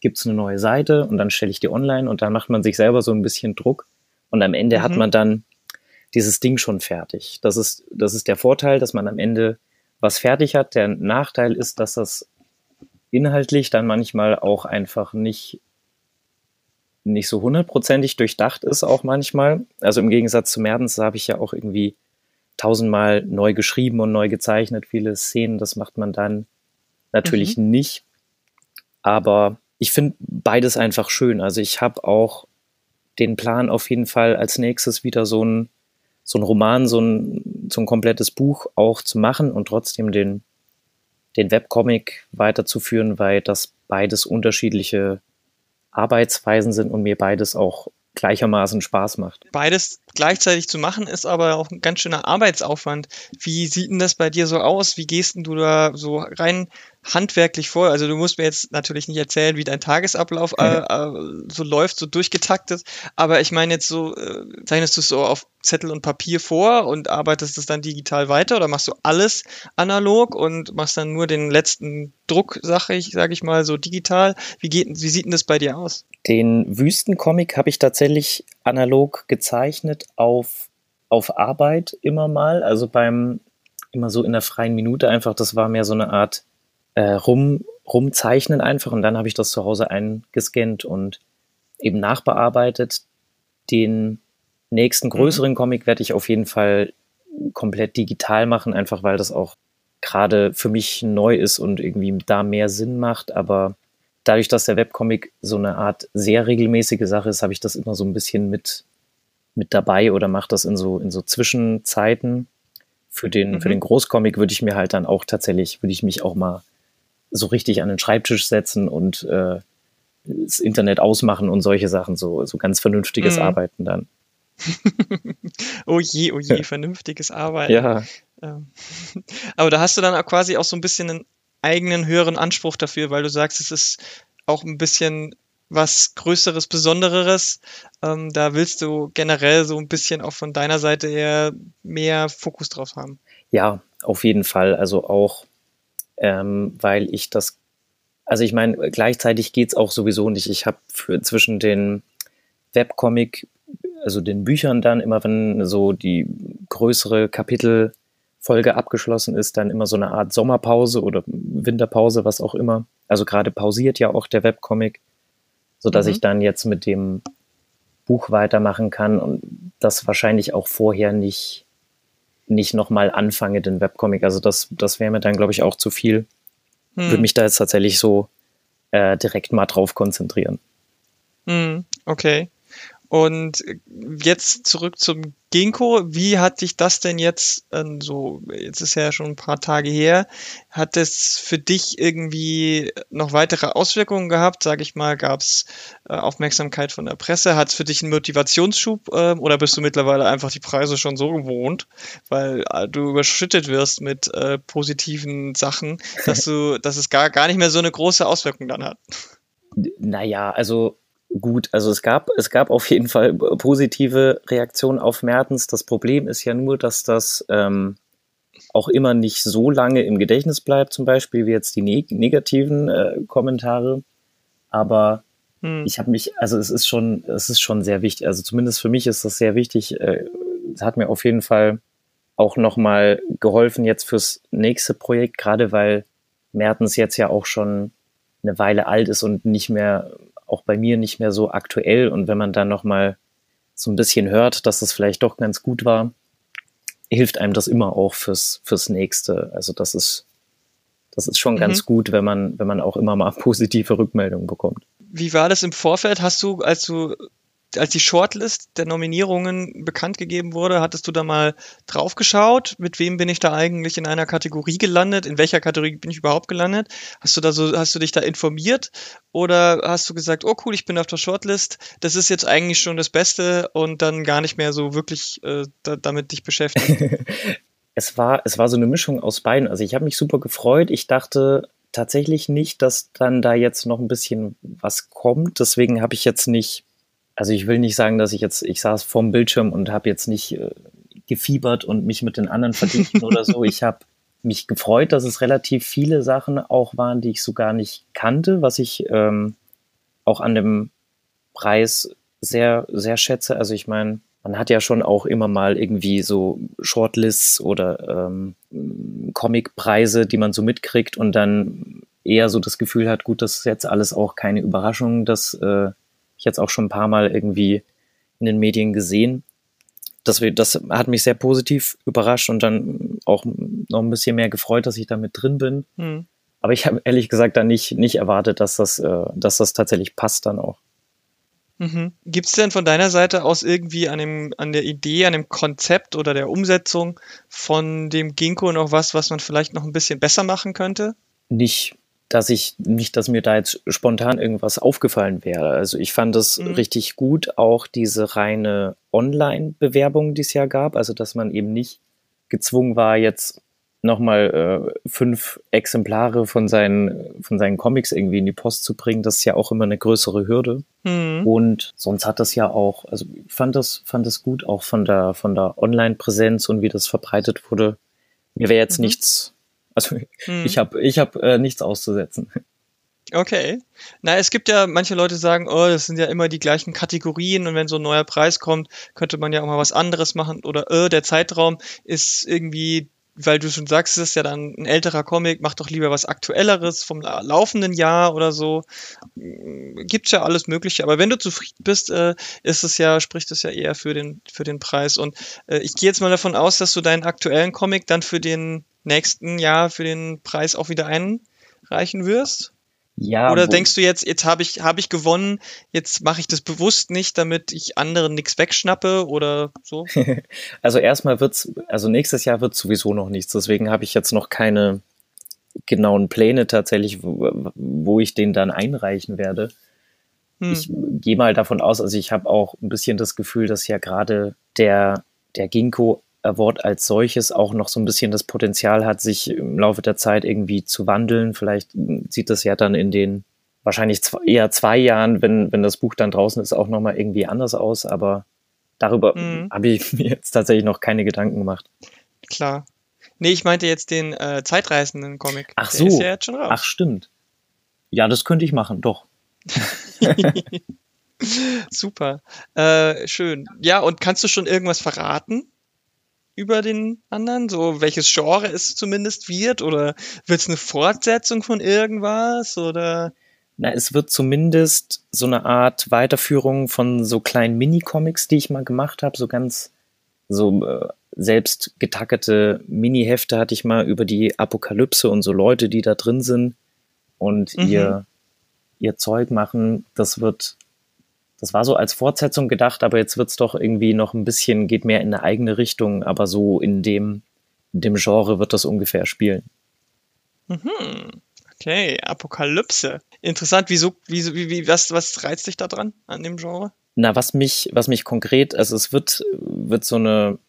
gibt's eine neue Seite und dann stelle ich die online und dann macht man sich selber so ein bisschen Druck und am Ende mhm. hat man dann dieses Ding schon fertig. Das ist, das ist der Vorteil, dass man am Ende was fertig hat. Der Nachteil ist, dass das inhaltlich dann manchmal auch einfach nicht nicht so hundertprozentig durchdacht ist auch manchmal. Also im Gegensatz zu Mertens habe ich ja auch irgendwie tausendmal neu geschrieben und neu gezeichnet, viele Szenen, das macht man dann natürlich mhm. nicht. Aber ich finde beides einfach schön. Also ich habe auch den Plan auf jeden Fall als nächstes wieder so ein, so ein Roman, so ein, so ein komplettes Buch auch zu machen und trotzdem den den Webcomic weiterzuführen, weil das beides unterschiedliche Arbeitsweisen sind und mir beides auch gleichermaßen Spaß macht. Beides gleichzeitig zu machen, ist aber auch ein ganz schöner Arbeitsaufwand. Wie sieht denn das bei dir so aus? Wie gehst denn du da so rein handwerklich vor? Also du musst mir jetzt natürlich nicht erzählen, wie dein Tagesablauf äh, äh, so läuft, so durchgetaktet, aber ich meine jetzt so, äh, zeichnest du es so auf Zettel und Papier vor und arbeitest es dann digital weiter oder machst du alles analog und machst dann nur den letzten Druck, sag ich, sag ich mal, so digital? Wie geht, wie sieht denn das bei dir aus? Den Wüstencomic habe ich tatsächlich analog gezeichnet auf, auf Arbeit immer mal, also beim, immer so in der freien Minute einfach, das war mehr so eine Art äh, rum, rumzeichnen einfach und dann habe ich das zu Hause eingescannt und eben nachbearbeitet. Den nächsten mhm. größeren mhm. Comic werde ich auf jeden Fall komplett digital machen, einfach weil das auch gerade für mich neu ist und irgendwie da mehr Sinn macht. Aber dadurch, dass der Webcomic so eine Art sehr regelmäßige Sache ist, habe ich das immer so ein bisschen mit, mit dabei oder mache das in so, in so Zwischenzeiten. Für den, mhm. für den Großcomic würde ich mir halt dann auch tatsächlich, würde ich mich auch mal so richtig an den Schreibtisch setzen und äh, das Internet ausmachen und solche Sachen, so, so ganz vernünftiges mhm. Arbeiten dann. oh je, oh je, vernünftiges Arbeiten. Ja. Ähm, aber da hast du dann auch quasi auch so ein bisschen einen eigenen höheren Anspruch dafür, weil du sagst, es ist auch ein bisschen was Größeres, Besondereres. Ähm, da willst du generell so ein bisschen auch von deiner Seite eher mehr Fokus drauf haben. Ja, auf jeden Fall. Also auch ähm, weil ich das, also ich meine, gleichzeitig geht's auch sowieso nicht. Ich habe zwischen den Webcomic, also den Büchern dann, immer wenn so die größere Kapitelfolge abgeschlossen ist, dann immer so eine Art Sommerpause oder Winterpause, was auch immer. Also gerade pausiert ja auch der Webcomic, so dass mhm. ich dann jetzt mit dem Buch weitermachen kann und das wahrscheinlich auch vorher nicht nicht nochmal anfange, den Webcomic. Also das, das wäre mir dann, glaube ich, auch zu viel. Hm. Würde mich da jetzt tatsächlich so äh, direkt mal drauf konzentrieren. Hm, okay. Und jetzt zurück zum Ginkgo. Wie hat dich das denn jetzt, äh, so, jetzt ist ja schon ein paar Tage her, hat es für dich irgendwie noch weitere Auswirkungen gehabt? Sag ich mal, gab es äh, Aufmerksamkeit von der Presse? Hat es für dich einen Motivationsschub äh, oder bist du mittlerweile einfach die Preise schon so gewohnt, weil äh, du überschüttet wirst mit äh, positiven Sachen, dass du, dass es gar, gar nicht mehr so eine große Auswirkung dann hat? Naja, also gut. Also es gab, es gab auf jeden Fall positive Reaktionen auf Mertens. Das Problem ist ja nur, dass das ähm, auch immer nicht so lange im Gedächtnis bleibt, zum Beispiel wie jetzt die neg negativen äh, Kommentare. Aber hm. ich habe mich, also es ist schon, es ist schon sehr wichtig. Also zumindest für mich ist das sehr wichtig. Äh, es hat mir auf jeden Fall auch nochmal geholfen jetzt fürs nächste Projekt, gerade weil Mertens jetzt ja auch schon eine Weile alt ist und nicht mehr auch bei mir nicht mehr so aktuell. Und wenn man dann nochmal so ein bisschen hört, dass das vielleicht doch ganz gut war, hilft einem das immer auch fürs, fürs nächste. Also das ist, das ist schon mhm. ganz gut, wenn man, wenn man auch immer mal positive Rückmeldungen bekommt. Wie war das im Vorfeld? Hast du, als du als die Shortlist der Nominierungen bekannt gegeben wurde, hattest du da mal drauf geschaut? Mit wem bin ich da eigentlich in einer Kategorie gelandet? In welcher Kategorie bin ich überhaupt gelandet? Hast du da so, hast du dich da informiert? Oder hast du gesagt, oh cool, ich bin auf der Shortlist, das ist jetzt eigentlich schon das Beste und dann gar nicht mehr so wirklich äh, da, damit dich beschäftigt? es war, es war so eine Mischung aus beiden. Also ich habe mich super gefreut. Ich dachte, tatsächlich nicht, dass dann da jetzt noch ein bisschen was kommt. Deswegen habe ich jetzt nicht also ich will nicht sagen, dass ich jetzt, ich saß vorm Bildschirm und habe jetzt nicht äh, gefiebert und mich mit den anderen verglichen oder so. Ich habe mich gefreut, dass es relativ viele Sachen auch waren, die ich so gar nicht kannte, was ich ähm, auch an dem Preis sehr, sehr schätze. Also ich meine, man hat ja schon auch immer mal irgendwie so Shortlists oder ähm, Comicpreise, die man so mitkriegt und dann eher so das Gefühl hat, gut, das ist jetzt alles auch keine Überraschung, dass äh, ich jetzt auch schon ein paar Mal irgendwie in den Medien gesehen. Das, das hat mich sehr positiv überrascht und dann auch noch ein bisschen mehr gefreut, dass ich da mit drin bin. Mhm. Aber ich habe ehrlich gesagt dann nicht, nicht erwartet, dass das, äh, dass das tatsächlich passt dann auch. Mhm. Gibt es denn von deiner Seite aus irgendwie an, dem, an der Idee, an dem Konzept oder der Umsetzung von dem Ginkgo noch was, was man vielleicht noch ein bisschen besser machen könnte? Nicht dass ich nicht, dass mir da jetzt spontan irgendwas aufgefallen wäre. Also ich fand es mhm. richtig gut, auch diese reine Online-Bewerbung, die es ja gab. Also dass man eben nicht gezwungen war, jetzt nochmal äh, fünf Exemplare von seinen, von seinen Comics irgendwie in die Post zu bringen, das ist ja auch immer eine größere Hürde. Mhm. Und sonst hat das ja auch, also ich fand das, fand das gut, auch von der, von der Online-Präsenz und wie das verbreitet wurde. Mir wäre jetzt mhm. nichts, also mhm. ich habe ich hab, äh, nichts auszusetzen. Okay. Na, es gibt ja, manche Leute sagen, oh, das sind ja immer die gleichen Kategorien und wenn so ein neuer Preis kommt, könnte man ja auch mal was anderes machen oder äh, der Zeitraum ist irgendwie weil du schon sagst, es ist ja dann ein älterer Comic, mach doch lieber was Aktuelleres vom laufenden Jahr oder so. Gibt's ja alles Mögliche. Aber wenn du zufrieden bist, äh, ist es ja, spricht es ja eher für den, für den Preis. Und äh, ich gehe jetzt mal davon aus, dass du deinen aktuellen Comic dann für den nächsten Jahr für den Preis auch wieder einreichen wirst. Ja, Oder denkst du jetzt, jetzt habe ich, hab ich gewonnen, jetzt mache ich das bewusst nicht, damit ich anderen nichts wegschnappe oder so? also erstmal wird's, also nächstes Jahr wird sowieso noch nichts, deswegen habe ich jetzt noch keine genauen Pläne tatsächlich, wo, wo ich den dann einreichen werde. Hm. Ich gehe mal davon aus, also ich habe auch ein bisschen das Gefühl, dass ja gerade der, der Ginkgo Award als solches auch noch so ein bisschen das Potenzial hat, sich im Laufe der Zeit irgendwie zu wandeln. Vielleicht sieht das ja dann in den wahrscheinlich zwei, eher zwei Jahren, wenn, wenn das Buch dann draußen ist, auch nochmal irgendwie anders aus. Aber darüber mhm. habe ich mir jetzt tatsächlich noch keine Gedanken gemacht. Klar. Nee, ich meinte jetzt den äh, zeitreisenden Comic. Ach Der so. Ist ja jetzt schon raus. Ach, stimmt. Ja, das könnte ich machen, doch. Super. Äh, schön. Ja, und kannst du schon irgendwas verraten? Über den anderen? So, welches Genre es zumindest wird? Oder wird es eine Fortsetzung von irgendwas? Oder? Na, es wird zumindest so eine Art Weiterführung von so kleinen Mini-Comics, die ich mal gemacht habe, so ganz so äh, selbst getackerte Mini-Hefte hatte ich mal über die Apokalypse und so Leute, die da drin sind und mhm. ihr, ihr Zeug machen. Das wird das war so als Fortsetzung gedacht, aber jetzt wird es doch irgendwie noch ein bisschen, geht mehr in eine eigene Richtung, aber so in dem, in dem Genre wird das ungefähr spielen. Mhm. Okay, Apokalypse. Interessant, wieso, wieso, wie, wie, was, was reizt dich da dran an dem Genre? Na, was mich, was mich konkret, also es wird, wird so eine,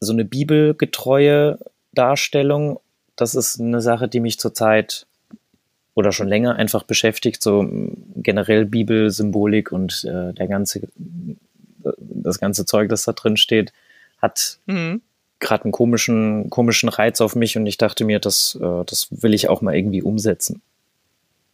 so eine bibelgetreue Darstellung. Das ist eine Sache, die mich zurzeit oder schon länger einfach beschäftigt, so generell Bibelsymbolik und äh, der ganze, das ganze Zeug, das da drin steht, hat mhm. gerade einen komischen, komischen Reiz auf mich und ich dachte mir, das, äh, das will ich auch mal irgendwie umsetzen.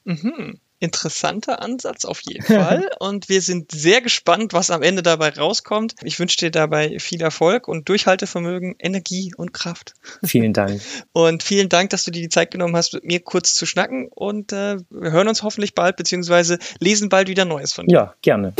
Mhm interessanter Ansatz auf jeden Fall. und wir sind sehr gespannt, was am Ende dabei rauskommt. Ich wünsche dir dabei viel Erfolg und Durchhaltevermögen, Energie und Kraft. Vielen Dank. Und vielen Dank, dass du dir die Zeit genommen hast, mit mir kurz zu schnacken. Und äh, wir hören uns hoffentlich bald, beziehungsweise lesen bald wieder Neues von dir. Ja, gerne.